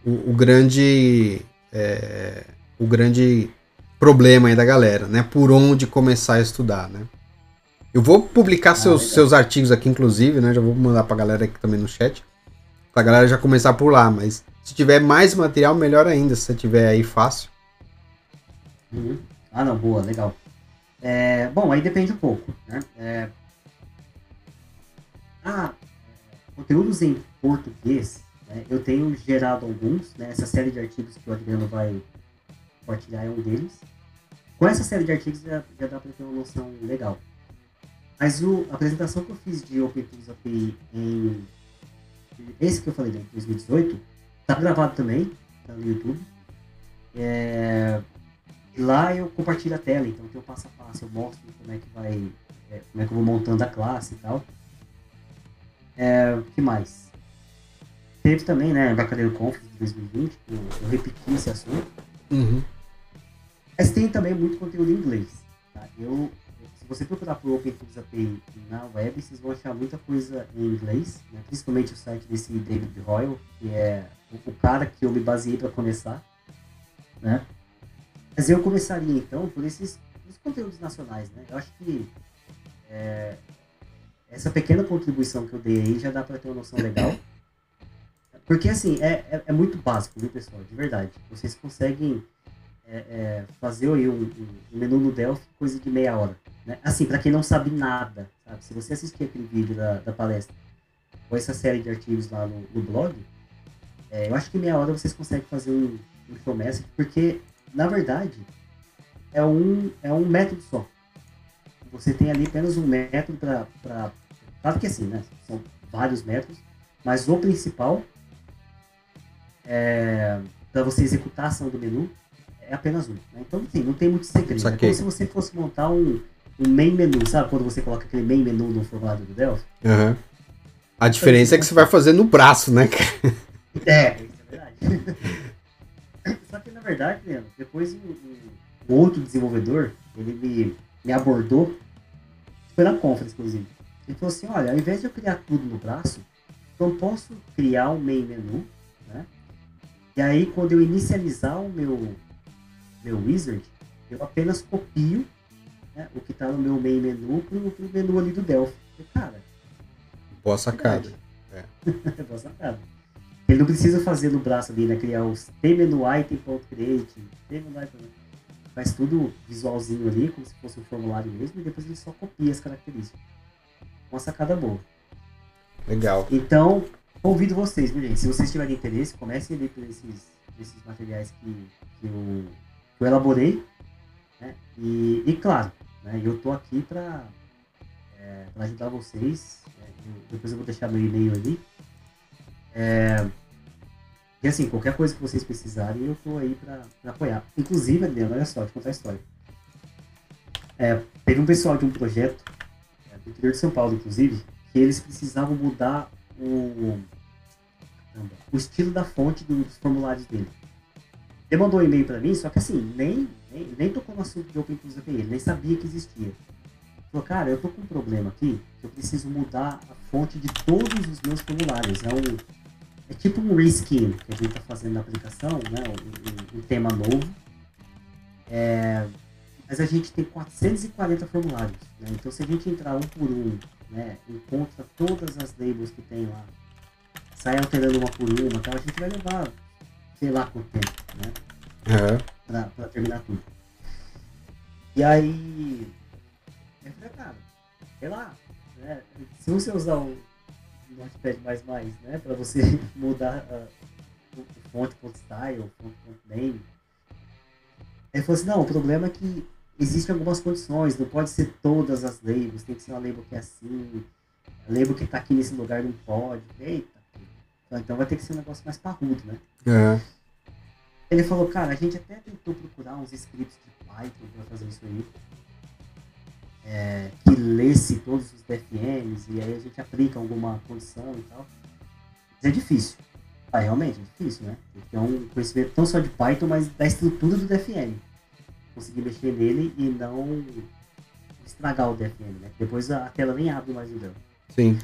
o, o grande é, o grande problema aí da galera, né? Por onde começar a estudar, né? Eu vou publicar ah, seus, seus artigos aqui, inclusive, né? Já vou mandar pra galera aqui também no chat. Pra galera já começar por lá, mas se tiver mais material, melhor ainda, se você tiver aí fácil. Uhum. Ah, não, boa, legal. É, bom, aí depende um pouco, né? É... Ah, conteúdos em português, né? eu tenho gerado alguns, né? Essa série de artigos que o Adriano vai compartilhar é um deles. Com essa série de artigos já, já dá para ter uma noção legal. Mas o, a apresentação que eu fiz de OpenTools API em esse que eu falei, né, em 2018, tá gravado também, tá no YouTube. É, lá eu compartilho a tela, então tem o passo a passo, eu mostro como é que vai, é, como é que eu vou montando a classe e tal. É, o que mais? Teve também, né, Embarcadeiro Conference de 2020, eu, eu repeti esse assunto. Uhum. Mas tem também muito conteúdo em inglês. Tá? Eu, se você procurar por OpenTools API na web, vocês vão achar muita coisa em inglês, né? principalmente o site desse David Royal, que é o cara que eu me baseei para começar. Né? Mas eu começaria então por esses os conteúdos nacionais. Né? Eu acho que é, essa pequena contribuição que eu dei aí já dá para ter uma noção legal. Porque assim, é, é, é, muito básico, viu pessoal? De verdade. Vocês conseguem é, é, fazer aí um, um, menu no Delphi coisa de meia hora. Né? Assim, para quem não sabe nada, sabe? Se você assistir aquele vídeo da, da palestra ou essa série de artigos lá no, no blog, é, eu acho que meia hora vocês conseguem fazer um, um show message, porque, na verdade, é um, é um método só. Você tem ali apenas um método para. Claro que assim, né? São vários métodos, mas o principal é, para você executar a ação do menu é apenas um. Né? Então, assim, não tem muito segredo. É como se você fosse montar um, um main menu, sabe? Quando você coloca aquele main menu no formulário do Delphi. Uhum. A diferença é que você vai fazer no braço, né? É, isso é verdade. [LAUGHS] Só que, na verdade, Leandro, depois um, um, outro desenvolvedor, ele me, me abordou, foi na conference, inclusive. Ele falou assim, olha, ao invés de eu criar tudo no braço, eu posso criar um main menu, né? E aí, quando eu inicializar o meu, meu wizard, eu apenas copio né, o que está no meu main menu pro, pro menu ali do Delphi. E, cara. Boa sacada. É. [LAUGHS] Boa sacada. Ele não precisa fazer no braço ali, né? Criar os tmenu.item.create, faz tudo visualzinho ali, como se fosse um formulário mesmo, e depois ele só copia as características. Uma sacada boa. Legal. Então, convido vocês, viu, gente? Se vocês tiverem interesse, comecem a ler por esses, esses materiais que, que, eu, que eu elaborei. Né? E, e, claro, né, eu estou aqui para é, ajudar vocês. É, eu, depois eu vou deixar meu e-mail ali. É, e assim, qualquer coisa que vocês precisarem, eu estou aí para apoiar. Inclusive, Adriano, olha só, eu contar a história. É, teve um pessoal de um projeto, do interior de São Paulo, inclusive, que eles precisavam mudar o, o estilo da fonte dos formulários dele. Ele mandou um e-mail para mim, só que assim, nem, nem, nem tocou no assunto de Open Tools ele nem sabia que existia. Falou, cara, eu tô com um problema aqui, eu preciso mudar a fonte de todos os meus formulários. É, um, é tipo um reskin que a gente está fazendo na aplicação, né? Um, um, um tema novo. É, mas a gente tem 440 formulários. Né? Então, se a gente entrar um por um, né, encontra todas as labels que tem lá, sai alterando uma por uma, tal, a gente vai levar, sei lá quanto tempo, né? Uhum. Pra, pra terminar tudo. E aí, eu falei, cara, sei lá, né? Se você usar o Notepad++, né, pra você [LAUGHS] mudar uh, o fonte.style, fonte.name, ele falou assim, não, o problema é que existem algumas condições, não pode ser todas as labels, tem que ser uma label que é assim, a label que tá aqui nesse lugar não pode. Eita, então vai ter que ser um negócio mais parrudo, né? É. Ele falou, cara, a gente até tentou procurar uns scripts de Python para fazer isso aí. É, que lesse todos os DFMs e aí a gente aplica alguma condição e tal. Mas é difícil. Ah, realmente é difícil, né? Porque é um conhecimento não só de Python, mas da estrutura do DFM. Conseguir mexer nele e não estragar o DFM, né? Depois a tela nem abre mais o dela. Sim.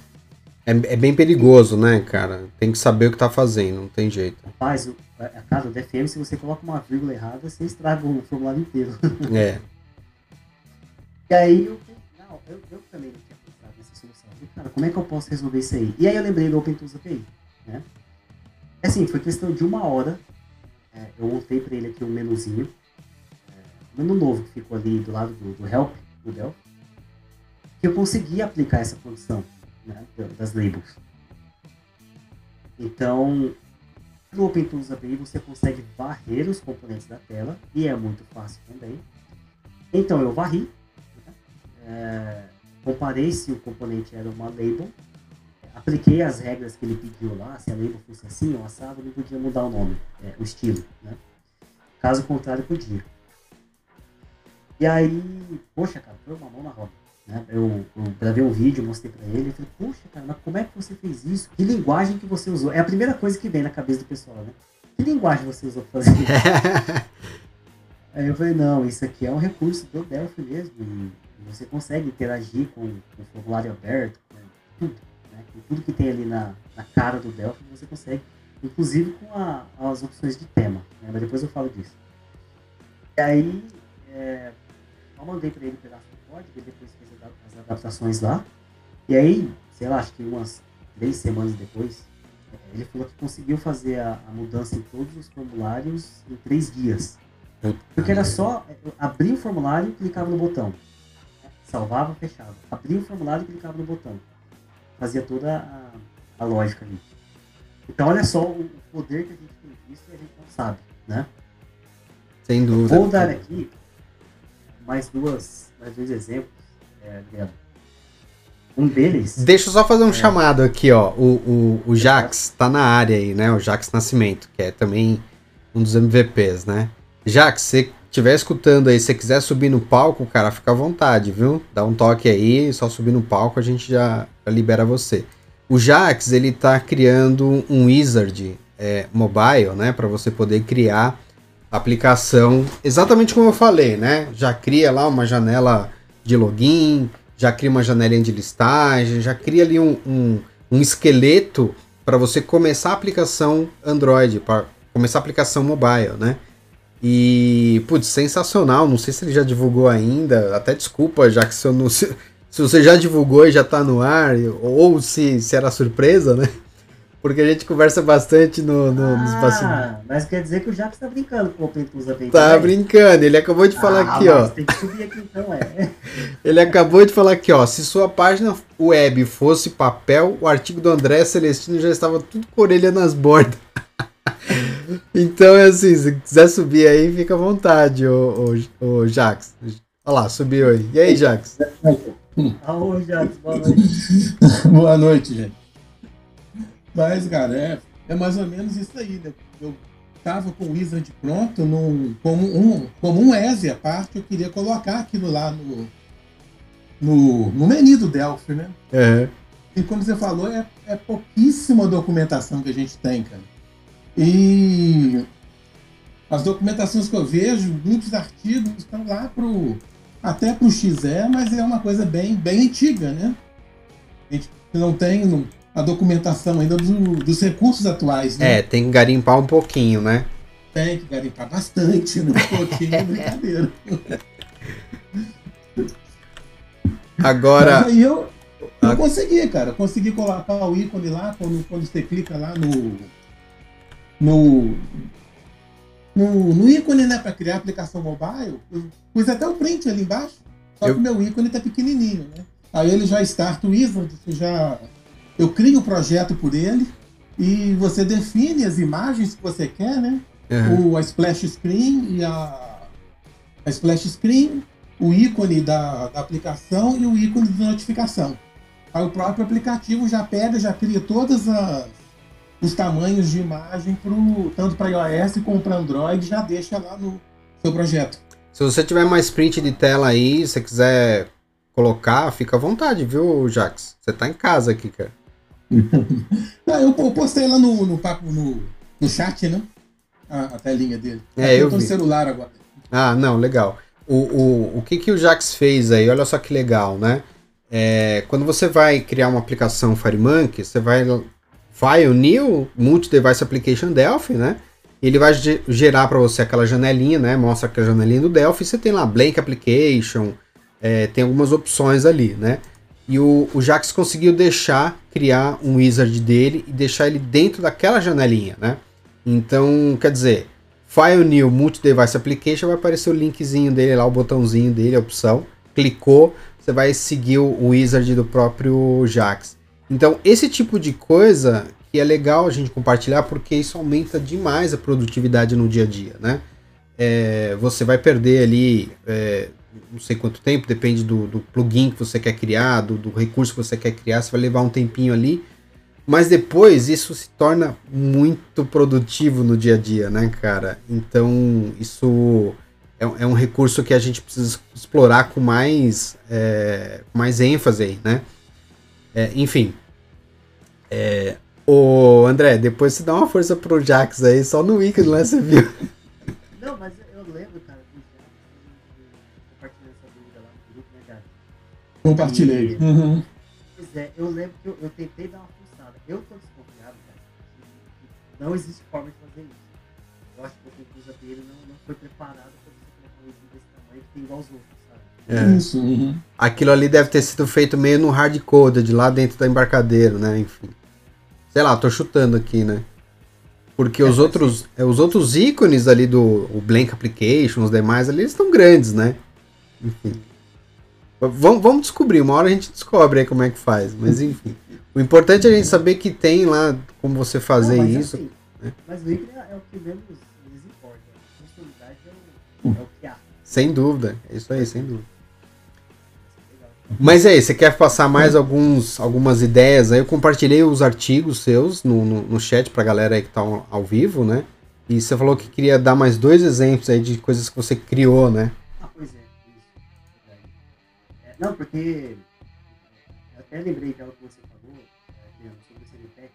É, é, bem perigoso, né, cara? Tem que saber o que tá fazendo, não tem jeito. Rapaz, o, a casa do FM, se você coloca uma vírgula errada, você estraga o formulário inteiro. É. [LAUGHS] e aí eu, não, eu, eu também não tinha pensado nessa solução. falei, cara, como é que eu posso resolver isso aí? E aí eu lembrei do OpenTools API, né? Assim, foi questão de uma hora. É, eu montei para ele aqui um menuzinho. Menu novo que ficou ali do lado do, do Help, do Delphi. Que eu consegui aplicar essa condição né, das labels. Então, no OpenTools API você consegue varrer os componentes da tela e é muito fácil também. Então eu varri, né, é, comparei se o componente era uma label, apliquei as regras que ele pediu lá, se a label fosse assim ou assado, não podia mudar o nome, é, o estilo. Né? Caso contrário, podia. E aí, poxa, cara, foi uma mão na roda. Né? Eu, eu gravei um vídeo, mostrei para ele, e falei, poxa, cara, mas como é que você fez isso? Que linguagem que você usou? É a primeira coisa que vem na cabeça do pessoal, né? Que linguagem você usou para fazer isso? [LAUGHS] Aí eu falei, não, isso aqui é um recurso do Delphi mesmo, e você consegue interagir com, com o formulário aberto, com tudo, né? com tudo que tem ali na, na cara do Delphi, você consegue, inclusive com a, as opções de tema, né? mas depois eu falo disso. E aí, é, eu mandei para ele um pedaço do código, ele depois fez as adaptações lá. E aí, sei lá, acho que umas três semanas depois, é, ele falou que conseguiu fazer a, a mudança em todos os formulários em três dias. Porque era só é, abrir o formulário e clicava no botão. Salvava, fechava. Abria o formulário e clicava no botão. Fazia toda a, a lógica ali. Então, olha só o poder que a gente tem visto e a gente não sabe, né? Sem dúvida. Vou dar aqui mais duas, mais dois exemplos é, um deles. Deixa eu só fazer um é. chamado aqui, ó. O, o, o Jax tá na área aí, né? O Jax Nascimento, que é também um dos MVPs, né? Jax, se estiver escutando aí, se quiser subir no palco, cara, fica à vontade, viu? Dá um toque aí, só subir no palco a gente já, já libera você. O Jax, ele tá criando um wizard é, mobile, né? Para você poder criar aplicação, exatamente como eu falei, né? Já cria lá uma janela de login, já cria uma janelinha de listagem, já cria ali um, um, um esqueleto para você começar a aplicação Android, para começar a aplicação mobile, né? E, putz, sensacional. Não sei se ele já divulgou ainda. Até desculpa, já que se, não, se, se você já divulgou e já tá no ar, ou se, se era surpresa, né? Porque a gente conversa bastante no, no, ah, nos bastidores. Mas quer dizer que o Jacques tá brincando com o Opentusa bem. Tá brincando, ele acabou de falar ah, aqui, ó. Tem que subir aqui então, é. [LAUGHS] ele acabou de falar aqui, ó. Se sua página web fosse papel, o artigo do André Celestino já estava tudo com orelha nas bordas. [LAUGHS] então é assim, se quiser subir aí, fica à vontade, ô, ô, ô Jax. Olha lá, subiu aí. E aí, Jax? Alô, Jax, boa noite. [LAUGHS] boa noite, gente. Mas, cara, é, é mais ou menos isso aí, né? Eu tava com o Wizard pronto, num, como, um, como um ESE à parte, eu queria colocar aquilo lá no, no, no menu do Delphi, né? É. E como você falou, é, é pouquíssima documentação que a gente tem, cara. E as documentações que eu vejo, muitos artigos estão lá pro até pro XE, mas é uma coisa bem, bem antiga, né? A gente não tem, não, a documentação ainda do, dos recursos atuais. Né? É, tem que garimpar um pouquinho, né? Tem que garimpar bastante, né? Um pouquinho é brincadeira. Agora. Mas aí eu, eu consegui, cara. Consegui colocar o ícone lá, quando, quando você clica lá no. No, no, no ícone, né, para criar a aplicação mobile, eu pus até o print ali embaixo, só eu... que o meu ícone tá pequenininho, né? Aí ele já starta o Wizard, você já eu crio o projeto por ele e você define as imagens que você quer, né? Uhum. O, a splash screen e a, a splash screen, o ícone da, da aplicação e o ícone de notificação. Aí o próprio aplicativo já pega, já cria todos os tamanhos de imagem pro, tanto para iOS como para Android, já deixa lá no seu projeto. Se você tiver mais print de tela aí, se você colocar, fica à vontade, viu, Jax? Você tá em casa aqui, cara. Não, eu, postei lá no, no, no, no chat, né? A, a telinha dele. É, eu, eu tô vi. no celular agora. Ah, não, legal. O, o, o que, que o Jax fez aí? Olha só que legal, né? é, quando você vai criar uma aplicação FireMonkey, você vai File New Multi-Device Application Delphi, né? Ele vai gerar para você aquela janelinha, né? Mostra aquela janelinha do Delphi. Você tem lá Blank Application, é, tem algumas opções ali, né? E o, o Jax conseguiu deixar, criar um wizard dele e deixar ele dentro daquela janelinha, né? Então, quer dizer, File New Multi-Device Application vai aparecer o linkzinho dele lá, o botãozinho dele, a opção. Clicou, você vai seguir o wizard do próprio Jax. Então, esse tipo de coisa que é legal a gente compartilhar porque isso aumenta demais a produtividade no dia a dia, né? É, você vai perder ali é, não sei quanto tempo, depende do, do plugin que você quer criar, do, do, recurso que você quer criar, você vai levar um tempinho ali, mas depois isso se torna muito produtivo no dia a dia, né, cara? Então isso é, é um recurso que a gente precisa explorar com mais, é, mais ênfase aí, né? É, enfim. É, ô André, depois você dá uma força pro Jax aí, só no Wiki, não é? Você viu? Não, mas Compartilhei. Uhum. Pois é, eu lembro que eu, eu tentei dar uma forçada. Eu tô desconfiado, cara, que não existe forma de fazer isso. Eu acho que o concurso dele não, não foi preparado para você colocar um desse tamanho que tem igual os outros. É. Isso. Uhum. Aquilo ali deve ter sido feito meio no hardcode, lá dentro da embarcadeiro, né? Enfim. Sei lá, tô chutando aqui, né? Porque é, os outros, é, os outros ícones ali do o Blank Application, os demais ali, eles estão grandes, né? Enfim. Vamos, vamos descobrir, uma hora a gente descobre aí como é que faz, mas enfim. O importante é a gente saber que tem lá como você fazer Não, mas isso. Assim, né? Mas é o que menos, importa. A funcionalidade é o, é o que há. Sem dúvida, é isso aí, sem dúvida. Mas aí, você quer passar mais alguns, algumas ideias? Aí eu compartilhei os artigos seus no, no, no chat pra galera aí que tá ao, ao vivo, né? E você falou que queria dar mais dois exemplos aí de coisas que você criou, né? Não, porque eu até lembrei aquela que você falou, é, sobre o CNTEC.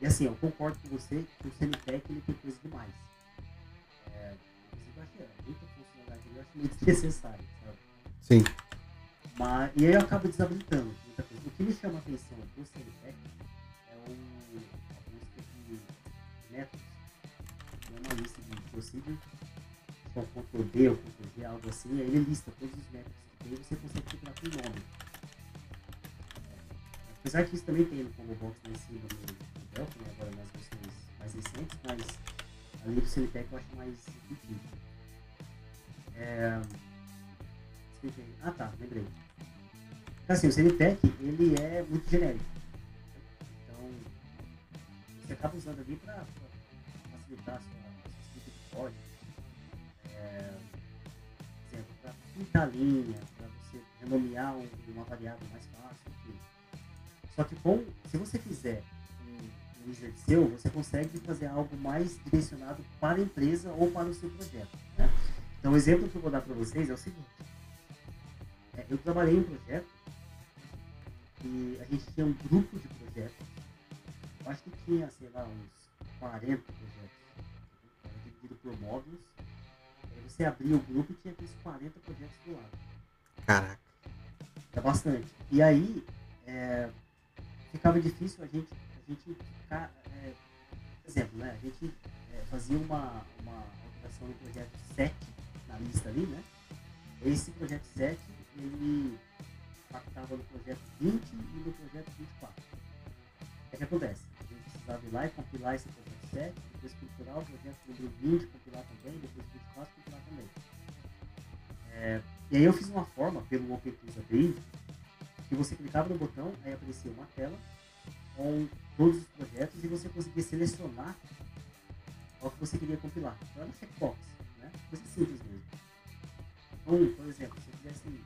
E assim, eu concordo com você que o CNTEC ele tem coisa demais. É, inclusive, eu acho que é muita funcionalidade, eu acho meio desnecessário, [LAUGHS] sabe? Sim. Mas, e aí eu acabo desabilitando muita coisa. O que me chama a atenção do CNPEC é o, a busca de métodos. É uma lista de procedure, com Ctrl D ou Ctrl G, algo assim, e aí ele lista todos os métodos e você consegue procurar por nome. É, apesar que isso também tem no combo box lá em cima no Delphi, né, agora nas versões mais recentes, mas ali do CNPEC eu acho mais intuitivo. É... Ah tá, lembrei. Então, assim, o CNTEC, ele é muito genérico. Então, você acaba usando ali para facilitar a sua, escrita de código. É, por exemplo, para pintar linha, renomear um, uma variável mais fácil. Enfim. Só que com, se você fizer um, wizard seu, você consegue fazer algo mais direcionado para a empresa ou para o seu projeto. Né? Então, o exemplo que eu vou dar para vocês é o seguinte. É, eu trabalhei em um projeto que a gente tinha um grupo de projetos. Eu acho que tinha, sei lá, uns 40 projetos. Dividido por módulos. Você abria o grupo e tinha aqueles 40 projetos do lado. Caraca. É bastante. E aí, é, ficava difícil a gente, a gente ficar. É, por exemplo, né, a gente é, fazia uma, uma alteração no projeto 7 na lista ali, né? Esse projeto 7, ele impactava no projeto 20 e no projeto 24. O que acontece? A gente precisava ir lá e compilar esse projeto 7, depois compilar o projeto número 20, compilar também, depois 24, compilar também. É, e aí eu fiz uma forma, pelo OpenTools API, que você clicava no botão, aí aparecia uma tela com todos os projetos e você conseguia selecionar o que você queria compilar. Então era checkbox, né? Coisa simples mesmo. Então, por exemplo, se eu quisesse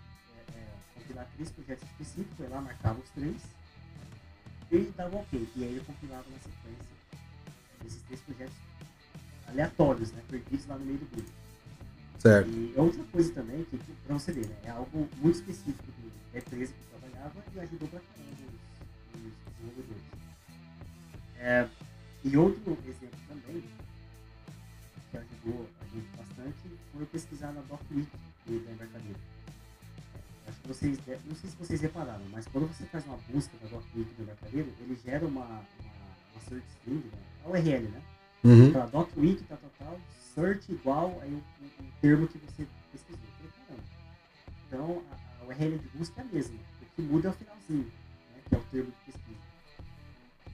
compilar três projetos específicos, eu lá marcava os três e dava ok. E aí ele compilava na sequência esses três projetos aleatórios, né? Perdidos lá no meio do grupo. Certo. E outra coisa também, que pra você ver, né? É algo muito específico da empresa que trabalhava e ajudou pra caramba os, os desenvolvedores. É, e outro exemplo também, que ajudou a gente bastante, foi pesquisar na DocWiki da embarcadeira vocês, não sei se vocês repararam, mas quando você faz uma busca da DocWiki do Mercadeiro, ele gera uma, uma, uma search string, né? a URL, né? Uhum. Fala DocWiki, tal, tal, tal, search igual aí o, o, o termo que você pesquisou. Então, a, a URL de busca é a mesma. O que muda é o finalzinho, né? que é o termo de pesquisa.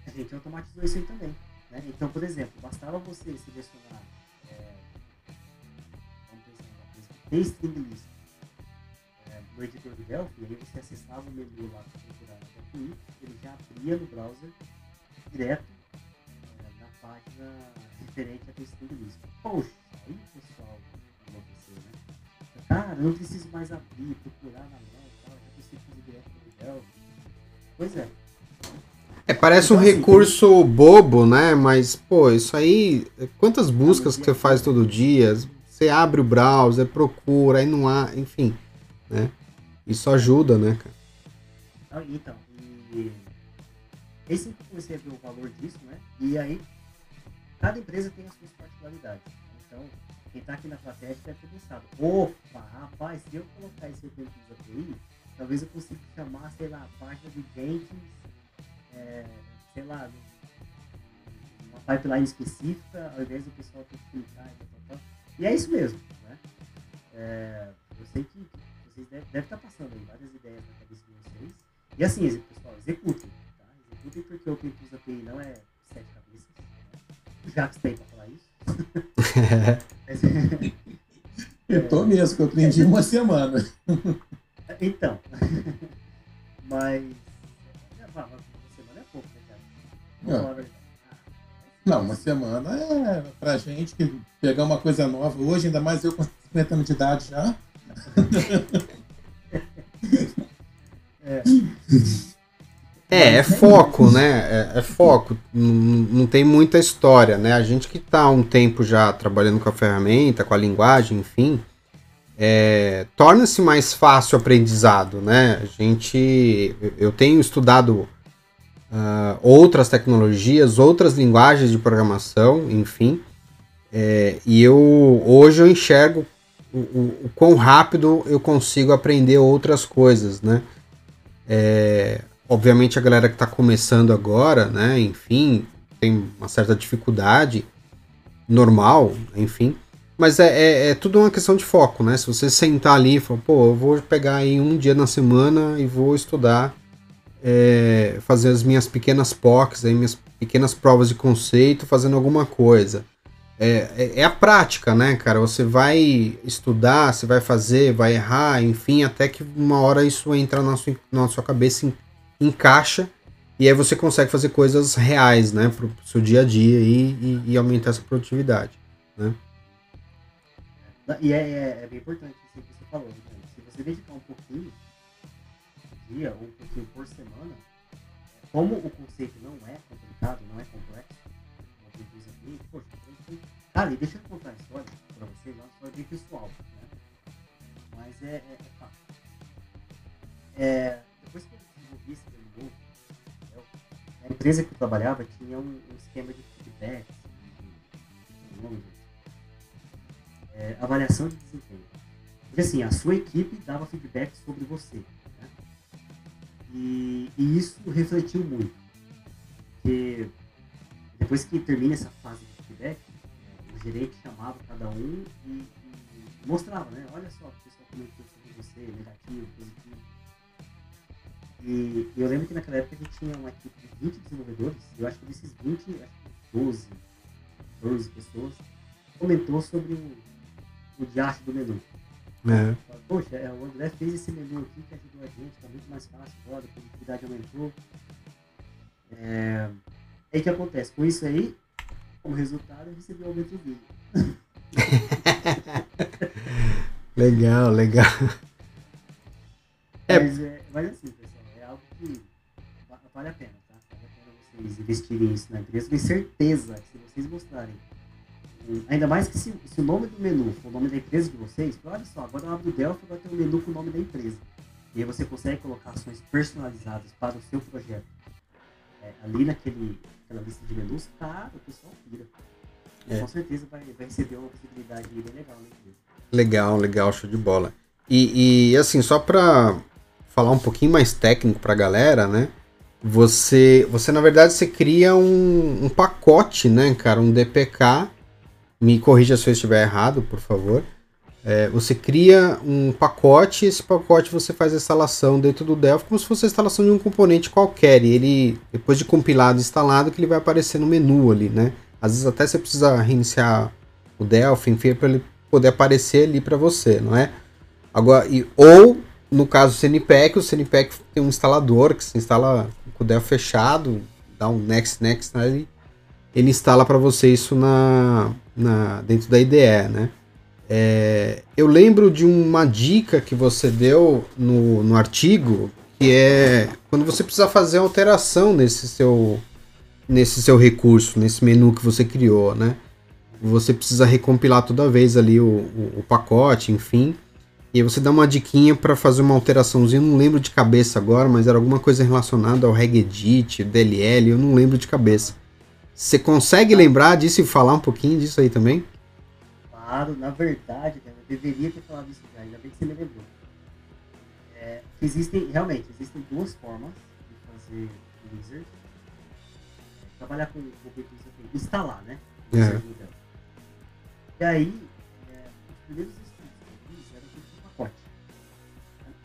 A gente automatizou isso aí também. Né? Então, por exemplo, bastava você selecionar é, vamos pensar, string list é, no editor do Delphi, e aí você acessava o menu lá para procurar na ele já abria no browser direto é, na página referente a string list. Poxa, aí pessoal, enlouqueceu, né? Cara, eu não preciso mais abrir, procurar na mão, tal, já consigo fazer direto no Delphi. Pois é. É, parece um então, assim, recurso bobo, né? Mas, pô, isso aí. Quantas buscas que você faz todo dia? Você abre o browser, procura, aí não há, enfim. Né? Isso ajuda, né, cara? Ah, então, e. Esse que comecei a ver o valor disso, né? E aí, cada empresa tem as suas particularidades. Então, quem tá aqui na plateia deve ter pensado: opa, rapaz, se eu colocar esse dentro dos API, talvez eu consiga chamar, sei lá, a página de Jenkins é, sei lá, uma pipeline específica, ao invés do pessoal ter que clicar e tal, tal. E é isso mesmo, né? É, eu sei que vocês devem, estar passando aí várias ideias na cabeça de vocês. E assim, pessoal, executem, tá? Executem porque o Pintus API não é sete cabeças. Né? O Jax tem para falar isso. [LAUGHS] eu tô mesmo, que eu aprendi uma semana. [LAUGHS] Então. [LAUGHS] Mas não. Não, uma semana é pra gente que pegar uma coisa nova hoje, ainda mais eu com 50 anos de idade já. é. É, é foco, né? É, é foco. Não, não, tem muita história, né? A gente que está há um tempo já trabalhando com a ferramenta, com a linguagem, enfim, é, torna-se mais fácil o aprendizado, né? A gente, eu tenho estudado uh, outras tecnologias, outras linguagens de programação, enfim. É, e eu hoje eu enxergo o, o, o, quão rápido eu consigo aprender outras coisas, né? É, obviamente a galera que está começando agora, né? Enfim, tem uma certa dificuldade normal, enfim. Mas é, é, é, tudo uma questão de foco, né? Se você sentar ali e falar, pô, eu vou pegar aí um dia na semana e vou estudar é, fazer as minhas pequenas POCs, aí, minhas pequenas provas de conceito, fazendo alguma coisa. É, é, é, a prática, né, cara? Você vai estudar, você vai fazer, vai errar, enfim, até que uma hora isso entra na sua, na sua cabeça, encaixa, e aí você consegue fazer coisas reais, né, pro seu dia a dia e, e, e aumentar essa produtividade, né? E é, é, é bem importante isso que você falou, né? Se você dedicar um pouquinho dia ou um pouquinho por semana, como o conceito não é complicado, não é complexo, como diz aqui, poxa, cara, e deixa eu contar a história para vocês, uma história bem pessoal, né? Mas é, é, é fato. É, a empresa que eu trabalhava tinha um, um esquema de feedback, de, de, é, avaliação de desempenho. Porque assim, a sua equipe dava feedback sobre você. E, e isso refletiu muito. Porque depois que termina essa fase de feedback, é, o gerente chamava cada um e, e mostrava, né? Olha só, o pessoal comentou sobre você, negativo, positivo. E, e, eu lembro que naquela época a gente tinha uma equipe de 20 desenvolvedores, eu acho que desses 20, acho que 12, 12 pessoas, comentou sobre o, o diacho do menu. É. Poxa, é, o André fez esse menu aqui que ajudou a gente, tá muito mais fácil agora, a produtividade aumentou. É... Aí o que acontece? Com isso aí, como resultado, eu recebi um aumento do vídeo. [LAUGHS] legal, legal. É. Mas, é, mas assim, vale a pena, tá? Vale a pena vocês investirem isso na empresa. Tenho certeza que se vocês mostrarem Ainda mais que se, se, o nome do menu for o nome da empresa de vocês, olha só, agora eu abro o Delphi vai ter um menu com o nome da empresa. E aí você consegue colocar ações personalizadas para o seu projeto. É, ali naquele, naquela lista de menus, cara, o pessoal vira. É. Com certeza vai, vai receber uma possibilidade bem legal na empresa. Legal, legal, show de bola. E, e assim, só para falar um pouquinho mais técnico para a galera, né? Você, você na verdade, você cria um, um pacote, né, cara, um DPK. Me corrija se eu estiver errado, por favor. É, você cria um pacote, esse pacote você faz a instalação dentro do Delphi como se fosse a instalação de um componente qualquer. E ele, depois de compilado e instalado, que ele vai aparecer no menu ali, né? Às vezes até você precisa reiniciar o Delphi, enfim, para ele poder aparecer ali para você, não é? Agora, e, ou no caso do CNPEC, o CNPEC tem um instalador que se instala com o Delphi fechado, dá um next next ali, né, ele instala para você isso na, na dentro da IDE, né? É, eu lembro de uma dica que você deu no, no artigo, que é quando você precisa fazer alteração nesse seu, nesse seu recurso, nesse menu que você criou, né? Você precisa recompilar toda vez ali o, o, o pacote, enfim. E aí você dá uma diquinha para fazer uma alteraçãozinha, não lembro de cabeça agora, mas era alguma coisa relacionada ao regedit, DLL, eu não lembro de cabeça. Você consegue lembrar disso e falar um pouquinho disso aí também? Claro, na verdade, eu deveria ter falado isso já, ainda bem que você me lembrou. É, existem, realmente, existem duas formas de fazer o wizard. É, trabalhar com o instalar, né? É. E aí, é, os primeiros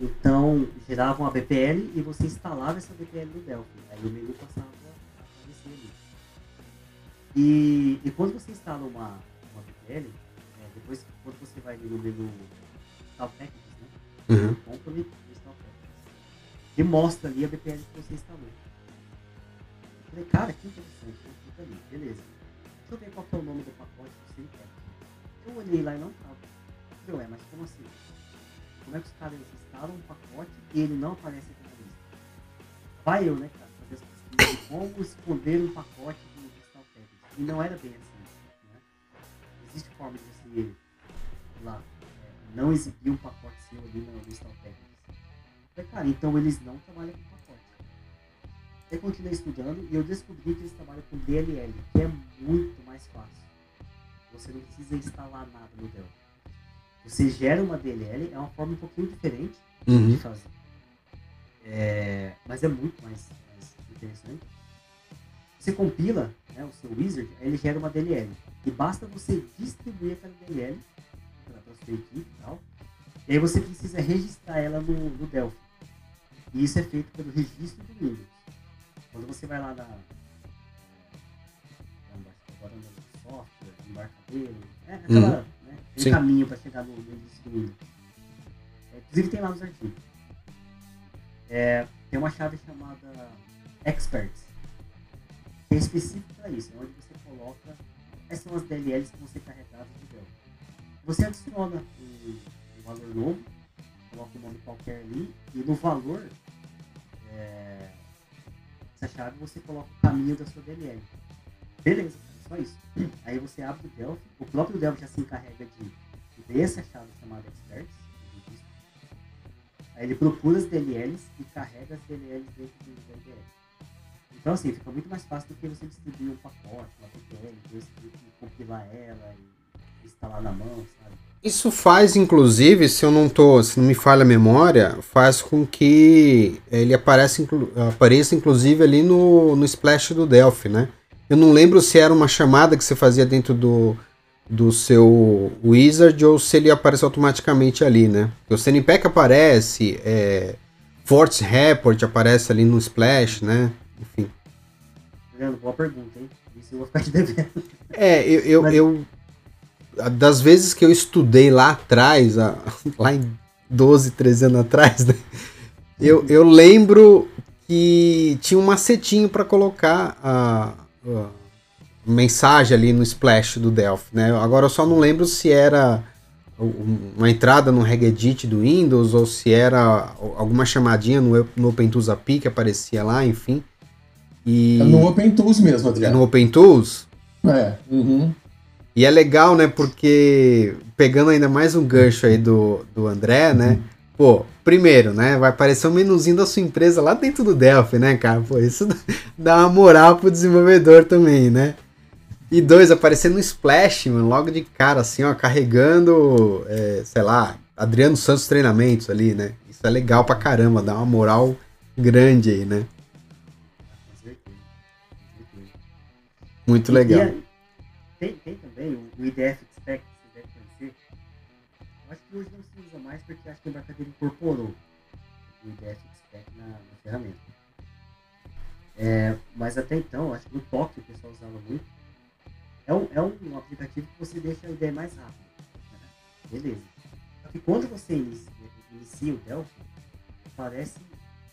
Então, geravam a BPL e você instalava essa BPL no Delphi. Aí o menu passava a aparecer ali. E, e quando você instala uma, uma BPL, é, depois, quando você vai no menu Install Packages, né? Uhum. Company Install Packages. E mostra ali a BPL que você instalou. Eu falei, cara, que interessante. Fica ali, beleza. Deixa eu ver qual é o nome do pacote que você quer. Eu olhei lá e não tava. Eu, é, mas como assim? Como é que os caras instalam um pacote e ele não aparece aqui na lista? Vai eu, né, cara, fazer as pesquisas como esconder um pacote do Install Package. E não era bem assim. Né? Existe forma de você, lá, é, não exibir um pacote seu ali no Install Package. Falei, cara, então eles não trabalham com pacote. Eu continuei estudando e eu descobri que eles trabalham com DLL, que é muito mais fácil você não precisa instalar nada no Delphi. Você gera uma DLL, é uma forma um pouquinho diferente uhum. de fazer. É, mas é muito mais, mais, interessante. Você compila né, o seu wizard, ele gera uma DLL. E basta você distribuir aquela DLL para a sua equipe e tal. E aí você precisa registrar ela no, no Delphi. E isso é feito pelo registro do Windows. Quando você vai lá na. Agora no software, embarcadero, é aquela, uhum. Né, tem caminho para chegar no, do Windows. É, inclusive tem lá nos artigos. É, tem uma chave chamada Experts, que é específico para isso, é onde você coloca quais são as DLLs que vão ser carregadas no Delphi. Você adiciona um, um, valor novo, coloca um nome qualquer ali, e no valor é, dessa chave você coloca o caminho da sua DLL. Beleza [CLEARS THROAT] Aí você abre o Delphi, o próprio Delphi já se encarrega de ver essa chave chamada Experts. Aí ele procura as DLLs e carrega as DLLs dentro do DLL. Então assim, fica muito mais fácil do que você distribuir um pacote, uma DLL, depois compilar ela e instalar na mão, sabe? Isso faz, inclusive, se eu não tô, se não me falha a memória, faz com que ele apareça, apareça inclusive ali no, no splash do Delphi, né? Eu não lembro se era uma chamada que você fazia dentro do, do seu wizard ou se ele aparece automaticamente ali, né? O CNPEC aparece, é, Force Report aparece ali no Splash, né? Enfim. Boa pergunta, hein? Isso eu vou ficar te devendo. [LAUGHS] É, eu, eu, Mas... eu, Das vezes que eu estudei lá atrás, [LAUGHS] lá em 12, 13 anos atrás, né? Eu, eu lembro que tinha um macetinho para colocar a, mensagem ali no splash do Delphi, né? Agora eu só não lembro se era uma entrada no regedit do Windows ou se era alguma chamadinha no, no OpenTools API que aparecia lá, enfim. E... É no OpenTools mesmo, Adriano. É no OpenTools? É. Uhum. E é legal, né? Porque pegando ainda mais um gancho aí do, do André, né? Uhum. Pô, primeiro, né? Vai aparecer um menuzinho da sua empresa lá dentro do Delphi, né, cara? Pô, isso dá [LAUGHS] uma moral pro desenvolvedor também, né? E dois, aparecer no Splash, mano, logo de cara, assim, ó, carregando, é, sei lá, Adriano Santos treinamentos ali, né? Isso é legal pra caramba, dá uma moral grande aí, né? Muito legal. a- tem, tem também o, o IDF mais porque acho que a embarcadeira incorporou o IDF Spec na, na ferramenta. É, mas até então, acho que no Tóquio o pessoal usava muito. É um, é um aplicativo que você deixa a ideia mais rápida. né? Beleza. Só que quando você inicia, inicia o Delphi, aparece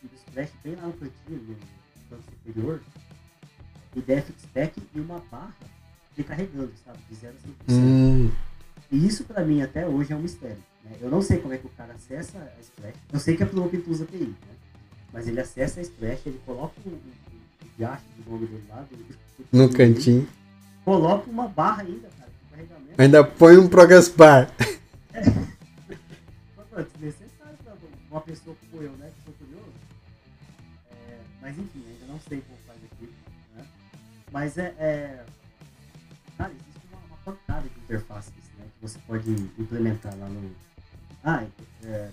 um splash bem lá no cantinho, no canto superior, IDF Spec e uma barra de carregando, sabe? De 0 a 100%. Hum, E isso pra mim até hoje é um mistério. Né? Eu não sei como é que o cara acessa a Splash. Eu sei que é pelo OpenTools API, né? Mas ele acessa a Splash, ele coloca o, o, o diacho do nome dele lá. Do, no cantinho. Coloca uma barra ainda, cara, de carregamento. Ainda põe um Progress Bar. [LAUGHS] Mano, desnecessário pra uma pessoa como eu, né? Que sou curioso. É, mas enfim, ainda não sei como faz aqui. Né? Mas é, é. Cara, existe uma, uma pancada de interfaces né, que você pode implementar lá no. Ah, é,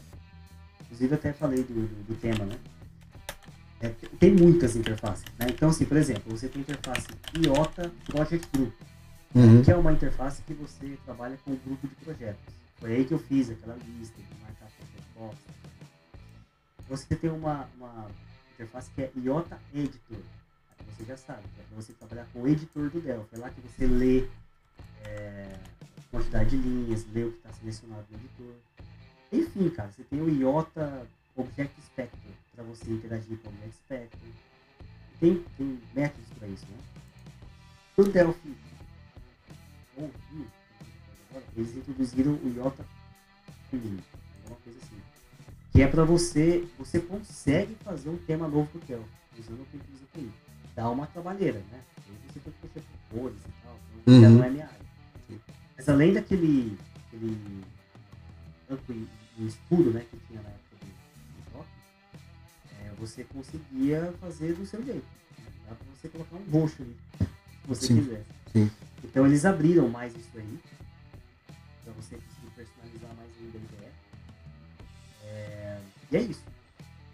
inclusive eu até falei do, do, do tema, né? É, tem- muitas interfaces. Né? Então, assim, por exemplo, você tem a interface IOTA Project Group Uhum. que é uma interface que você trabalha com um grupo de projetos. Foi aí que eu fiz aquela lista de marcar projetos. Você tem uma, uma interface que é IOTA Editor. Você já sabe, é para você trabalhar com o editor do Delphi. É lá que você lê é, quantidade de linhas, lê o que está selecionado no editor. Enfim, cara, você tem o IOTA Object Inspector para você interagir com o Object Inspector. Tem, tem métodos para isso, né? O Delphi ou Rio, eles introduziram o Iota Feminino, alguma coisa assim. Que é para você, você consegue fazer um tema novo pro Tel, usando o que ele usa API. Dá uma trabalheira, né? Aí você tem que mexer com cores e tal, então já Uhum. não é minha área. Mas além daquele aquele branco e, e escuro, né, que tinha na época do, rock, é, você conseguia fazer do seu jeito. Dá para você colocar um roxo ali, se você Sim, quisesse. sim. Então eles abriram mais isso aí, para você conseguir personalizar mais ainda a ideia. É, e é isso.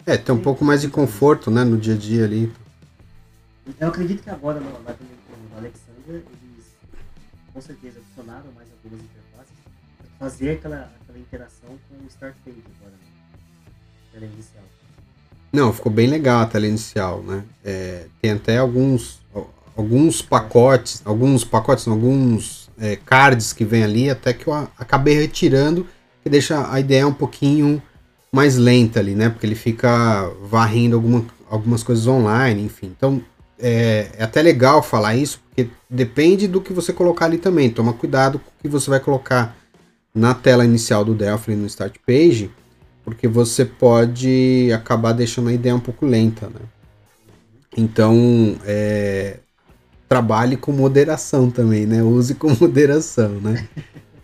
É, tem um pouco mais de conforto, né, no dia a dia ali. Eu acredito que agora, no, o Alexander, eles com certeza adicionaram mais algumas interfaces para fazer aquela interação com o Start Page agora, né? Tela inicial. Não, ficou bem legal a tela inicial, né? É, tem até alguns, alguns pacotes, alguns pacotes, alguns é, cards que vem ali, até que eu acabei retirando, que deixa a ideia um pouquinho mais lenta ali, né? Porque ele fica varrendo alguma, algumas coisas online, enfim. Então, é, é até legal falar isso, porque depende do que você colocar ali também. Toma cuidado com o que você vai colocar na tela inicial do Delphi no Start Page, porque você pode acabar deixando a ideia um pouco lenta, né? Então, é, trabalhe com moderação também, né? Use com [LAUGHS] moderação, né?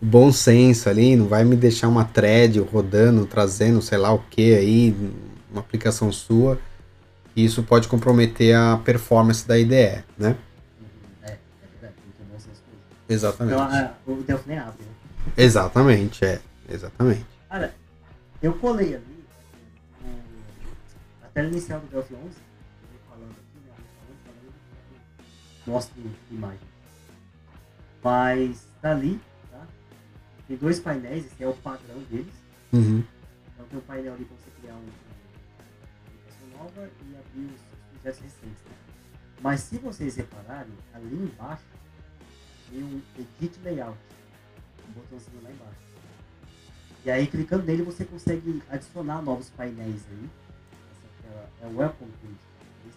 Bom senso ali, não vai me deixar uma thread rodando, trazendo sei lá o que aí, uma aplicação sua. Isso pode comprometer a performance da IDE, né? É, é verdade, tem que ter bom senso. Exatamente. Então a- o Delphi nem abre, né? Exatamente, é. Exatamente. Cara, eu colei ali o- a tela inicial do Delphi 11, eu vou falando aqui, né? Falando, mostro imagem. Mas tá ali, tá? Tem dois painéis, esse é o padrão deles. Uhum. Então tem um painel ali para você criar um- uma aplicação nova e abrir os projetos recentes. Né? Mas se vocês repararem, ali embaixo tem um Edit Layout, um botãozinho lá embaixo. E aí clicando nele você consegue adicionar novos painéis aí. Essa aqui é, é o Welcome Page.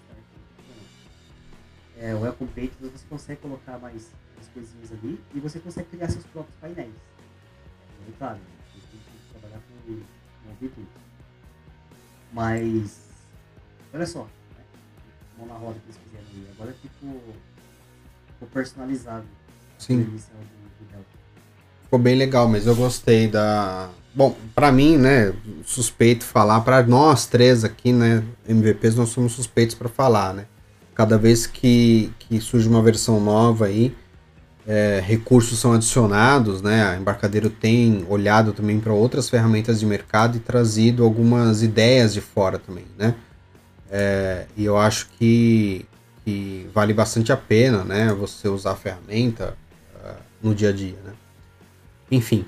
Tá É o Welcome Page, você consegue colocar mais, mais coisinhas ali e você consegue criar seus próprios painéis. E claro, você tem que trabalhar com, com virtude. Mas, olha só, né? mão na roda que eles fizeram aí. Agora ficou, ficou personalizável a Sim. do, do. Ficou bem legal, mas eu gostei da. Bom, pra mim, né, suspeito falar, pra nós três aqui, né, MVPs, nós somos suspeitos pra falar, né. Cada vez que, que surge uma versão nova aí, é, recursos são adicionados, né? A Embarcadeiro tem olhado também para outras ferramentas de mercado e trazido algumas ideias de fora também, né? É, e eu acho que, que, vale bastante a pena, né? Você usar a ferramenta uh, no dia a dia, né? Enfim.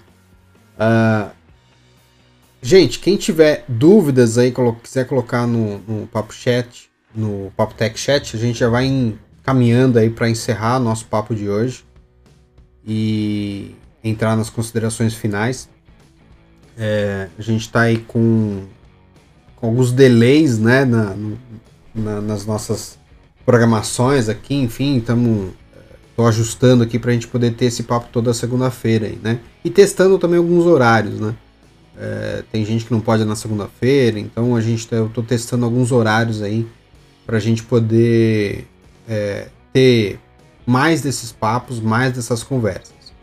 Uh, gente, quem tiver dúvidas aí, quiser colocar no, no Papo Chat, no Papo Tech Chat, a gente já vai caminhando aí para encerrar nosso papo de hoje e entrar nas considerações finais. É, a gente está aí com, com, alguns delays né, na, na, nas nossas programações aqui, enfim, estamos Estou ajustando aqui para a gente poder ter esse papo toda segunda-feira aí, né? E testando também alguns horários, né? É, tem gente que não pode na segunda-feira, então a gente tá, eu estou testando alguns horários aí para a gente poder é, ter mais desses papos, mais dessas conversas.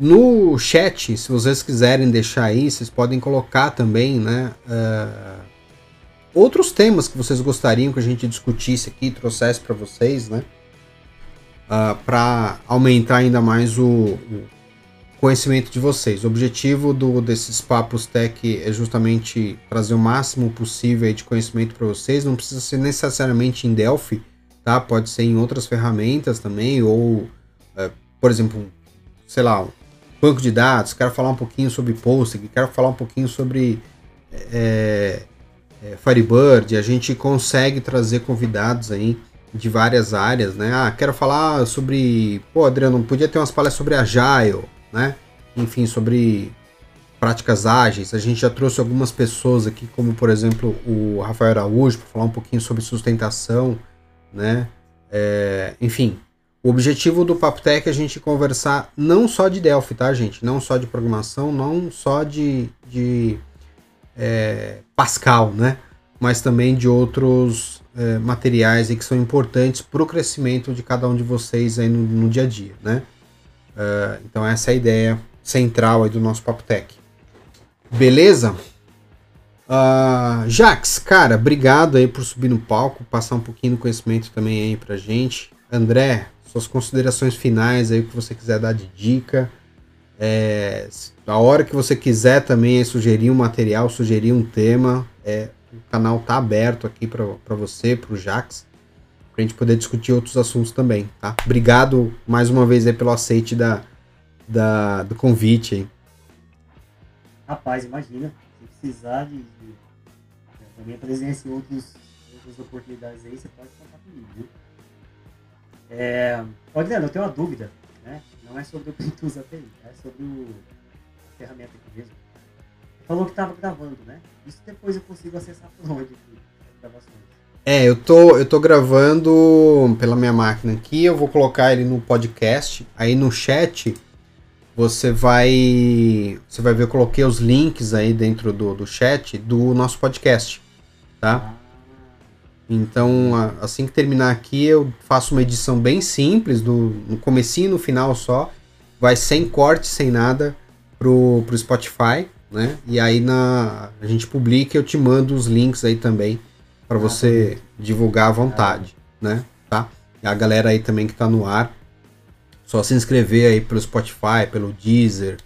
No chat, se vocês quiserem deixar aí, vocês podem colocar também, né? Uh, outros temas que vocês gostariam que a gente discutisse aqui, trouxesse para vocês, né? Uh, ah, para aumentar ainda mais o, o, conhecimento de vocês. O objetivo do, desses papos tech é justamente trazer o máximo possível de conhecimento para vocês. Não precisa ser necessariamente em Delphi, tá? Pode ser em outras ferramentas também, ou, uh, por exemplo, sei lá, um banco de dados. Quero falar um pouquinho sobre Postgre, quero falar um pouquinho sobre é, é, Firebird. A gente consegue trazer convidados aí de várias áreas, né? Ah, quero falar sobre. Pô, Adriano, podia ter umas palestras sobre Agile, né? Enfim, sobre práticas ágeis. A gente já trouxe algumas pessoas aqui, como por exemplo o Rafael Araújo, para falar um pouquinho sobre sustentação, né? É, enfim, o objetivo do Papo Tech é a gente conversar não só de Delphi, tá, gente? Não só de programação, não só de, de é, Pascal, né? Mas também de outros é, materiais aí que são importantes para o crescimento de cada um de vocês aí no, no dia a dia, né? Uh, então essa é a ideia central aí do nosso Papo Tech. Beleza? Uh, Jax, cara, obrigado aí por subir no palco, passar um pouquinho do conhecimento também aí pra gente. André, suas considerações finais aí, o que você quiser dar de dica. É, a hora que você quiser também sugerir um material, sugerir um tema, é, o canal tá aberto aqui para você, para o Jax, para a gente poder discutir outros assuntos também, tá? Obrigado mais uma vez aí pelo aceite da, da, do convite aí. Rapaz, imagina, se precisar de, de da minha presença em outros, outras oportunidades aí, você pode contar comigo? É, Adriano, eu tenho uma dúvida, né? Não é sobre o Pintus API, é sobre o, a ferramenta aqui mesmo. Falou que estava gravando, né? Isso depois eu consigo acessar por onde as gravações. É, eu tô, eu tô gravando pela minha máquina aqui, eu vou colocar ele no podcast. Aí no chat você vai. Você vai ver, eu coloquei os links aí dentro do, do chat do nosso podcast. Tá? Então, assim que terminar aqui, eu faço uma edição bem simples, do, no comecinho e no final só. Vai sem corte, sem nada, pro, pro Spotify né? E aí na a gente publica, eu te mando os links aí também para você divulgar à vontade, né? Tá? E a galera aí também que tá no ar, só se inscrever aí pelo Spotify, pelo Deezer,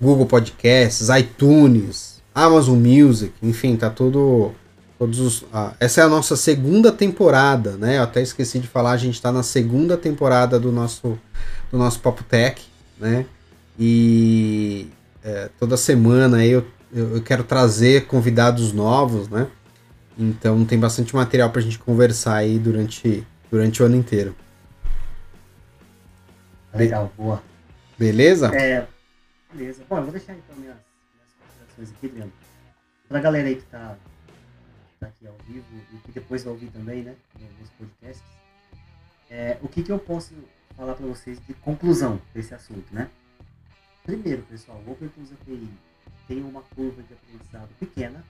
Google Podcasts, iTunes, Amazon Music, enfim, tá tudo todos os, ah, essa é a nossa segunda temporada, né? Eu até esqueci de falar, a gente está na segunda temporada do nosso do nosso Papo Tech, né? E é, toda semana eu, eu quero trazer convidados novos, né? Então tem bastante material para a gente conversar aí durante, durante o ano inteiro. Legal, boa. Beleza? É, beleza. Bom, eu vou deixar então minhas, minhas considerações aqui, Leandro. Pra galera aí que tá, tá aqui ao vivo e que depois vai ouvir também, né, nos podcasts, é, o que que eu posso falar para vocês de conclusão desse assunto, né? Primeiro, pessoal, o OpenTools API tem uma curva de aprendizado pequena,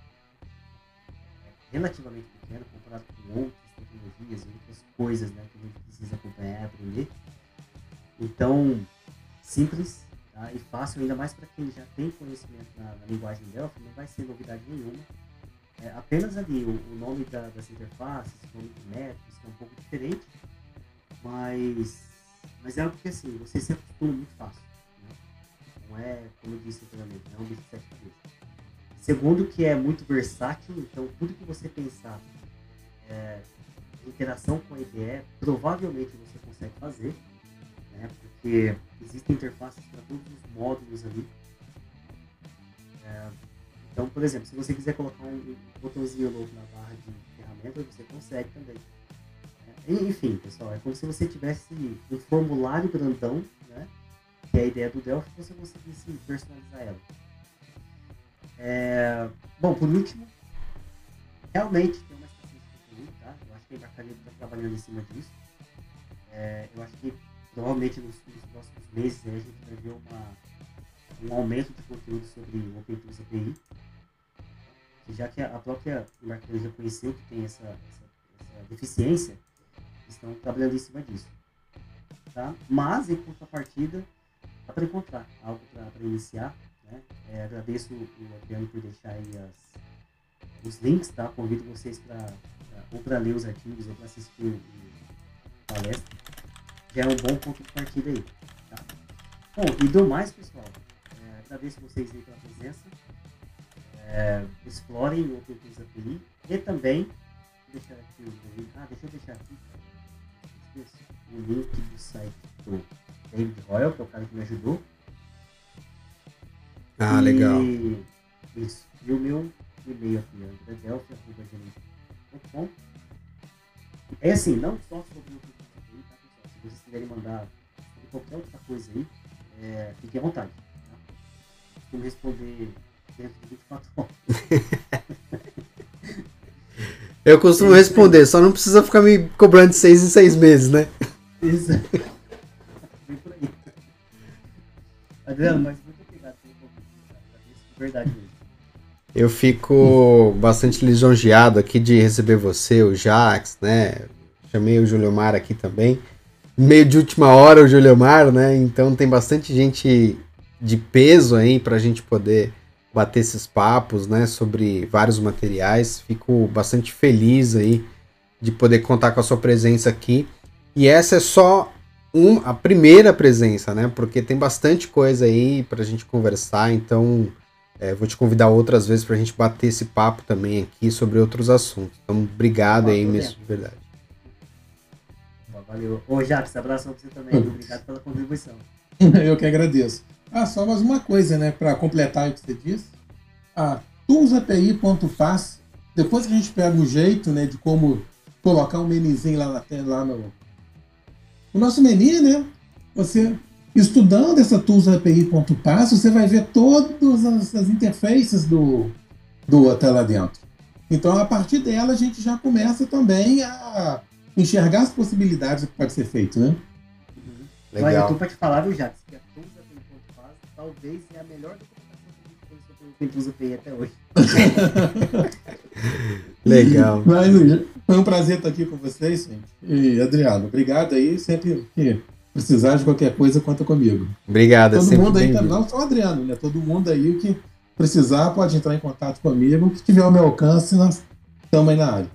relativamente pequena, comparado com outras tecnologias e outras coisas né, que a gente precisa acompanhar e aprender. Então, simples tá? e fácil, ainda mais para quem já tem conhecimento na, na, linguagem Delphi, não vai ser novidade nenhuma. É, apenas ali o, o nome da, das interfaces, o nome dos métodos, que é um pouco diferente, mas Mas é algo que assim, você se acostuma muito fácil. Não é, como eu disse anteriormente, não é um bicho de sete cabeças. Segundo, que é muito versátil, então tudo que você pensar é, interação com a IDE, provavelmente você consegue fazer, né? porque existem interfaces para todos os módulos ali. É, então, por exemplo, se você quiser colocar um, botãozinho novo na barra de ferramentas, você consegue também. É, enfim, pessoal, é como se você tivesse um formulário grandão, né? Que é a ideia do Delphi, você conseguisse personalizar ela. É, bom, por último, realmente tem uma escassez de conteúdo, tá? Eu acho que a Embarcaria está trabalhando em cima disso. É, eu acho que provavelmente nos, nos, próximos meses a gente vai ver uma, um aumento de conteúdo sobre o OpenTools API. Já que a, própria Embarcaria reconheceu que tem essa, essa, essa deficiência, estão trabalhando em cima disso. Tá? Mas, em contrapartida, para encontrar algo para iniciar né? É, agradeço o Adriano por deixar aí as, os links, tá? Convido vocês para ou para ler os artigos ou para assistir o, palestra. Já é um bom ponto de partida aí. Tá? Bom, e do mais, pessoal, é, agradeço vocês aí pela presença. É, explorem o OpenTools API e também deixar aqui o. Ah, deixa eu deixar aqui o link do site do David Royal, que é o cara que me ajudou. Ah, e... legal. Isso. E o meu e-mail aqui, andredelphi.com. É assim, não só sobre o tá, pessoal? Se vocês quiserem mandar qualquer outra coisa aí, é, fiquem à vontade. Tá? Vou responder dentro de 24 horas. [LAUGHS] Eu costumo responder, só não precisa ficar me cobrando de seis em seis meses, né? Isso. Vem por aí. Adriano, mas Verdade mesmo. Eu fico bastante lisonjeado aqui de receber você, o Jax, né? Chamei o Julio Mar aqui também. Meio de última hora o Julio Mar, né? Então tem bastante gente de peso aí para a gente poder bater esses papos, né? Sobre vários materiais. Fico bastante feliz aí de poder contar com a sua presença aqui. E essa é só um, a primeira presença, né? Porque tem bastante coisa aí para a gente conversar. Então é, vou te convidar outras vezes para a gente bater esse papo também aqui sobre outros assuntos. Então, obrigado aí mesmo, de verdade. Valeu. Ô, Jacques, abraço pra você também. [LAUGHS] Obrigado pela contribuição. [LAUGHS] Eu que agradeço. Ah, só mais uma coisa, né, para completar o que você disse. A toolsapi.pass, depois que a gente pega o jeito, né, de como colocar um menizinho lá, na, lá no, no nosso menu, né, você Estudando essa Tools API.pass, você vai ver todas as, as interfaces do, do hotel lá dentro. Então, a partir dela, a gente já começa também a enxergar as possibilidades do que pode ser feito, né? Uhum. Legal. Olha, eu tô para te falar, viu, Jacques, talvez é a melhor documentação que API até hoje. [LAUGHS] Legal. Mas, foi um prazer estar aqui com vocês, gente. E, Adriano, obrigado aí. Sempre que precisar de qualquer coisa, conta comigo. Obrigado, Todo mundo aí, não só o Adriano, né? Todo mundo aí que precisar pode entrar em contato comigo. Que tiver ao meu alcance, nós estamos aí na área.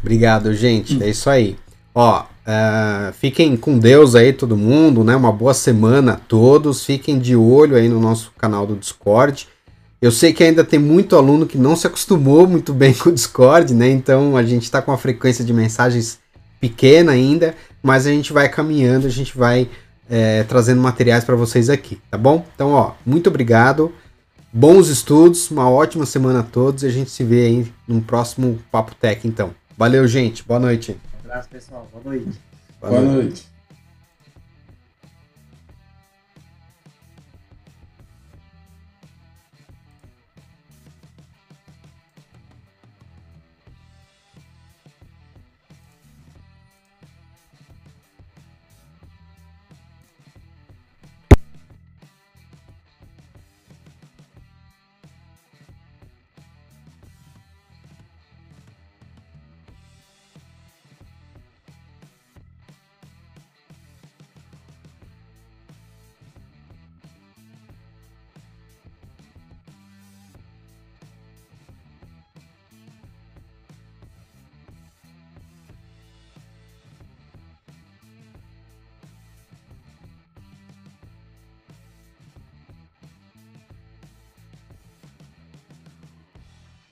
Obrigado, gente. Hum. É isso aí. Ó, uh, fiquem com Deus aí, todo mundo, né? Uma boa semana a todos. Fiquem de olho aí no nosso canal do Discord. Eu sei que ainda tem muito aluno que não se acostumou muito bem [LAUGHS] com o Discord, né? Então a gente está com uma frequência de mensagens pequena ainda, mas a gente vai caminhando, a gente vai é, trazendo materiais para vocês aqui, tá bom? Então, ó, muito obrigado, bons estudos, uma ótima semana a todos e a gente se vê aí no próximo Papo Tech, então. Valeu, gente, boa noite. Abraço, pessoal, boa noite. Boa, boa noite. noite.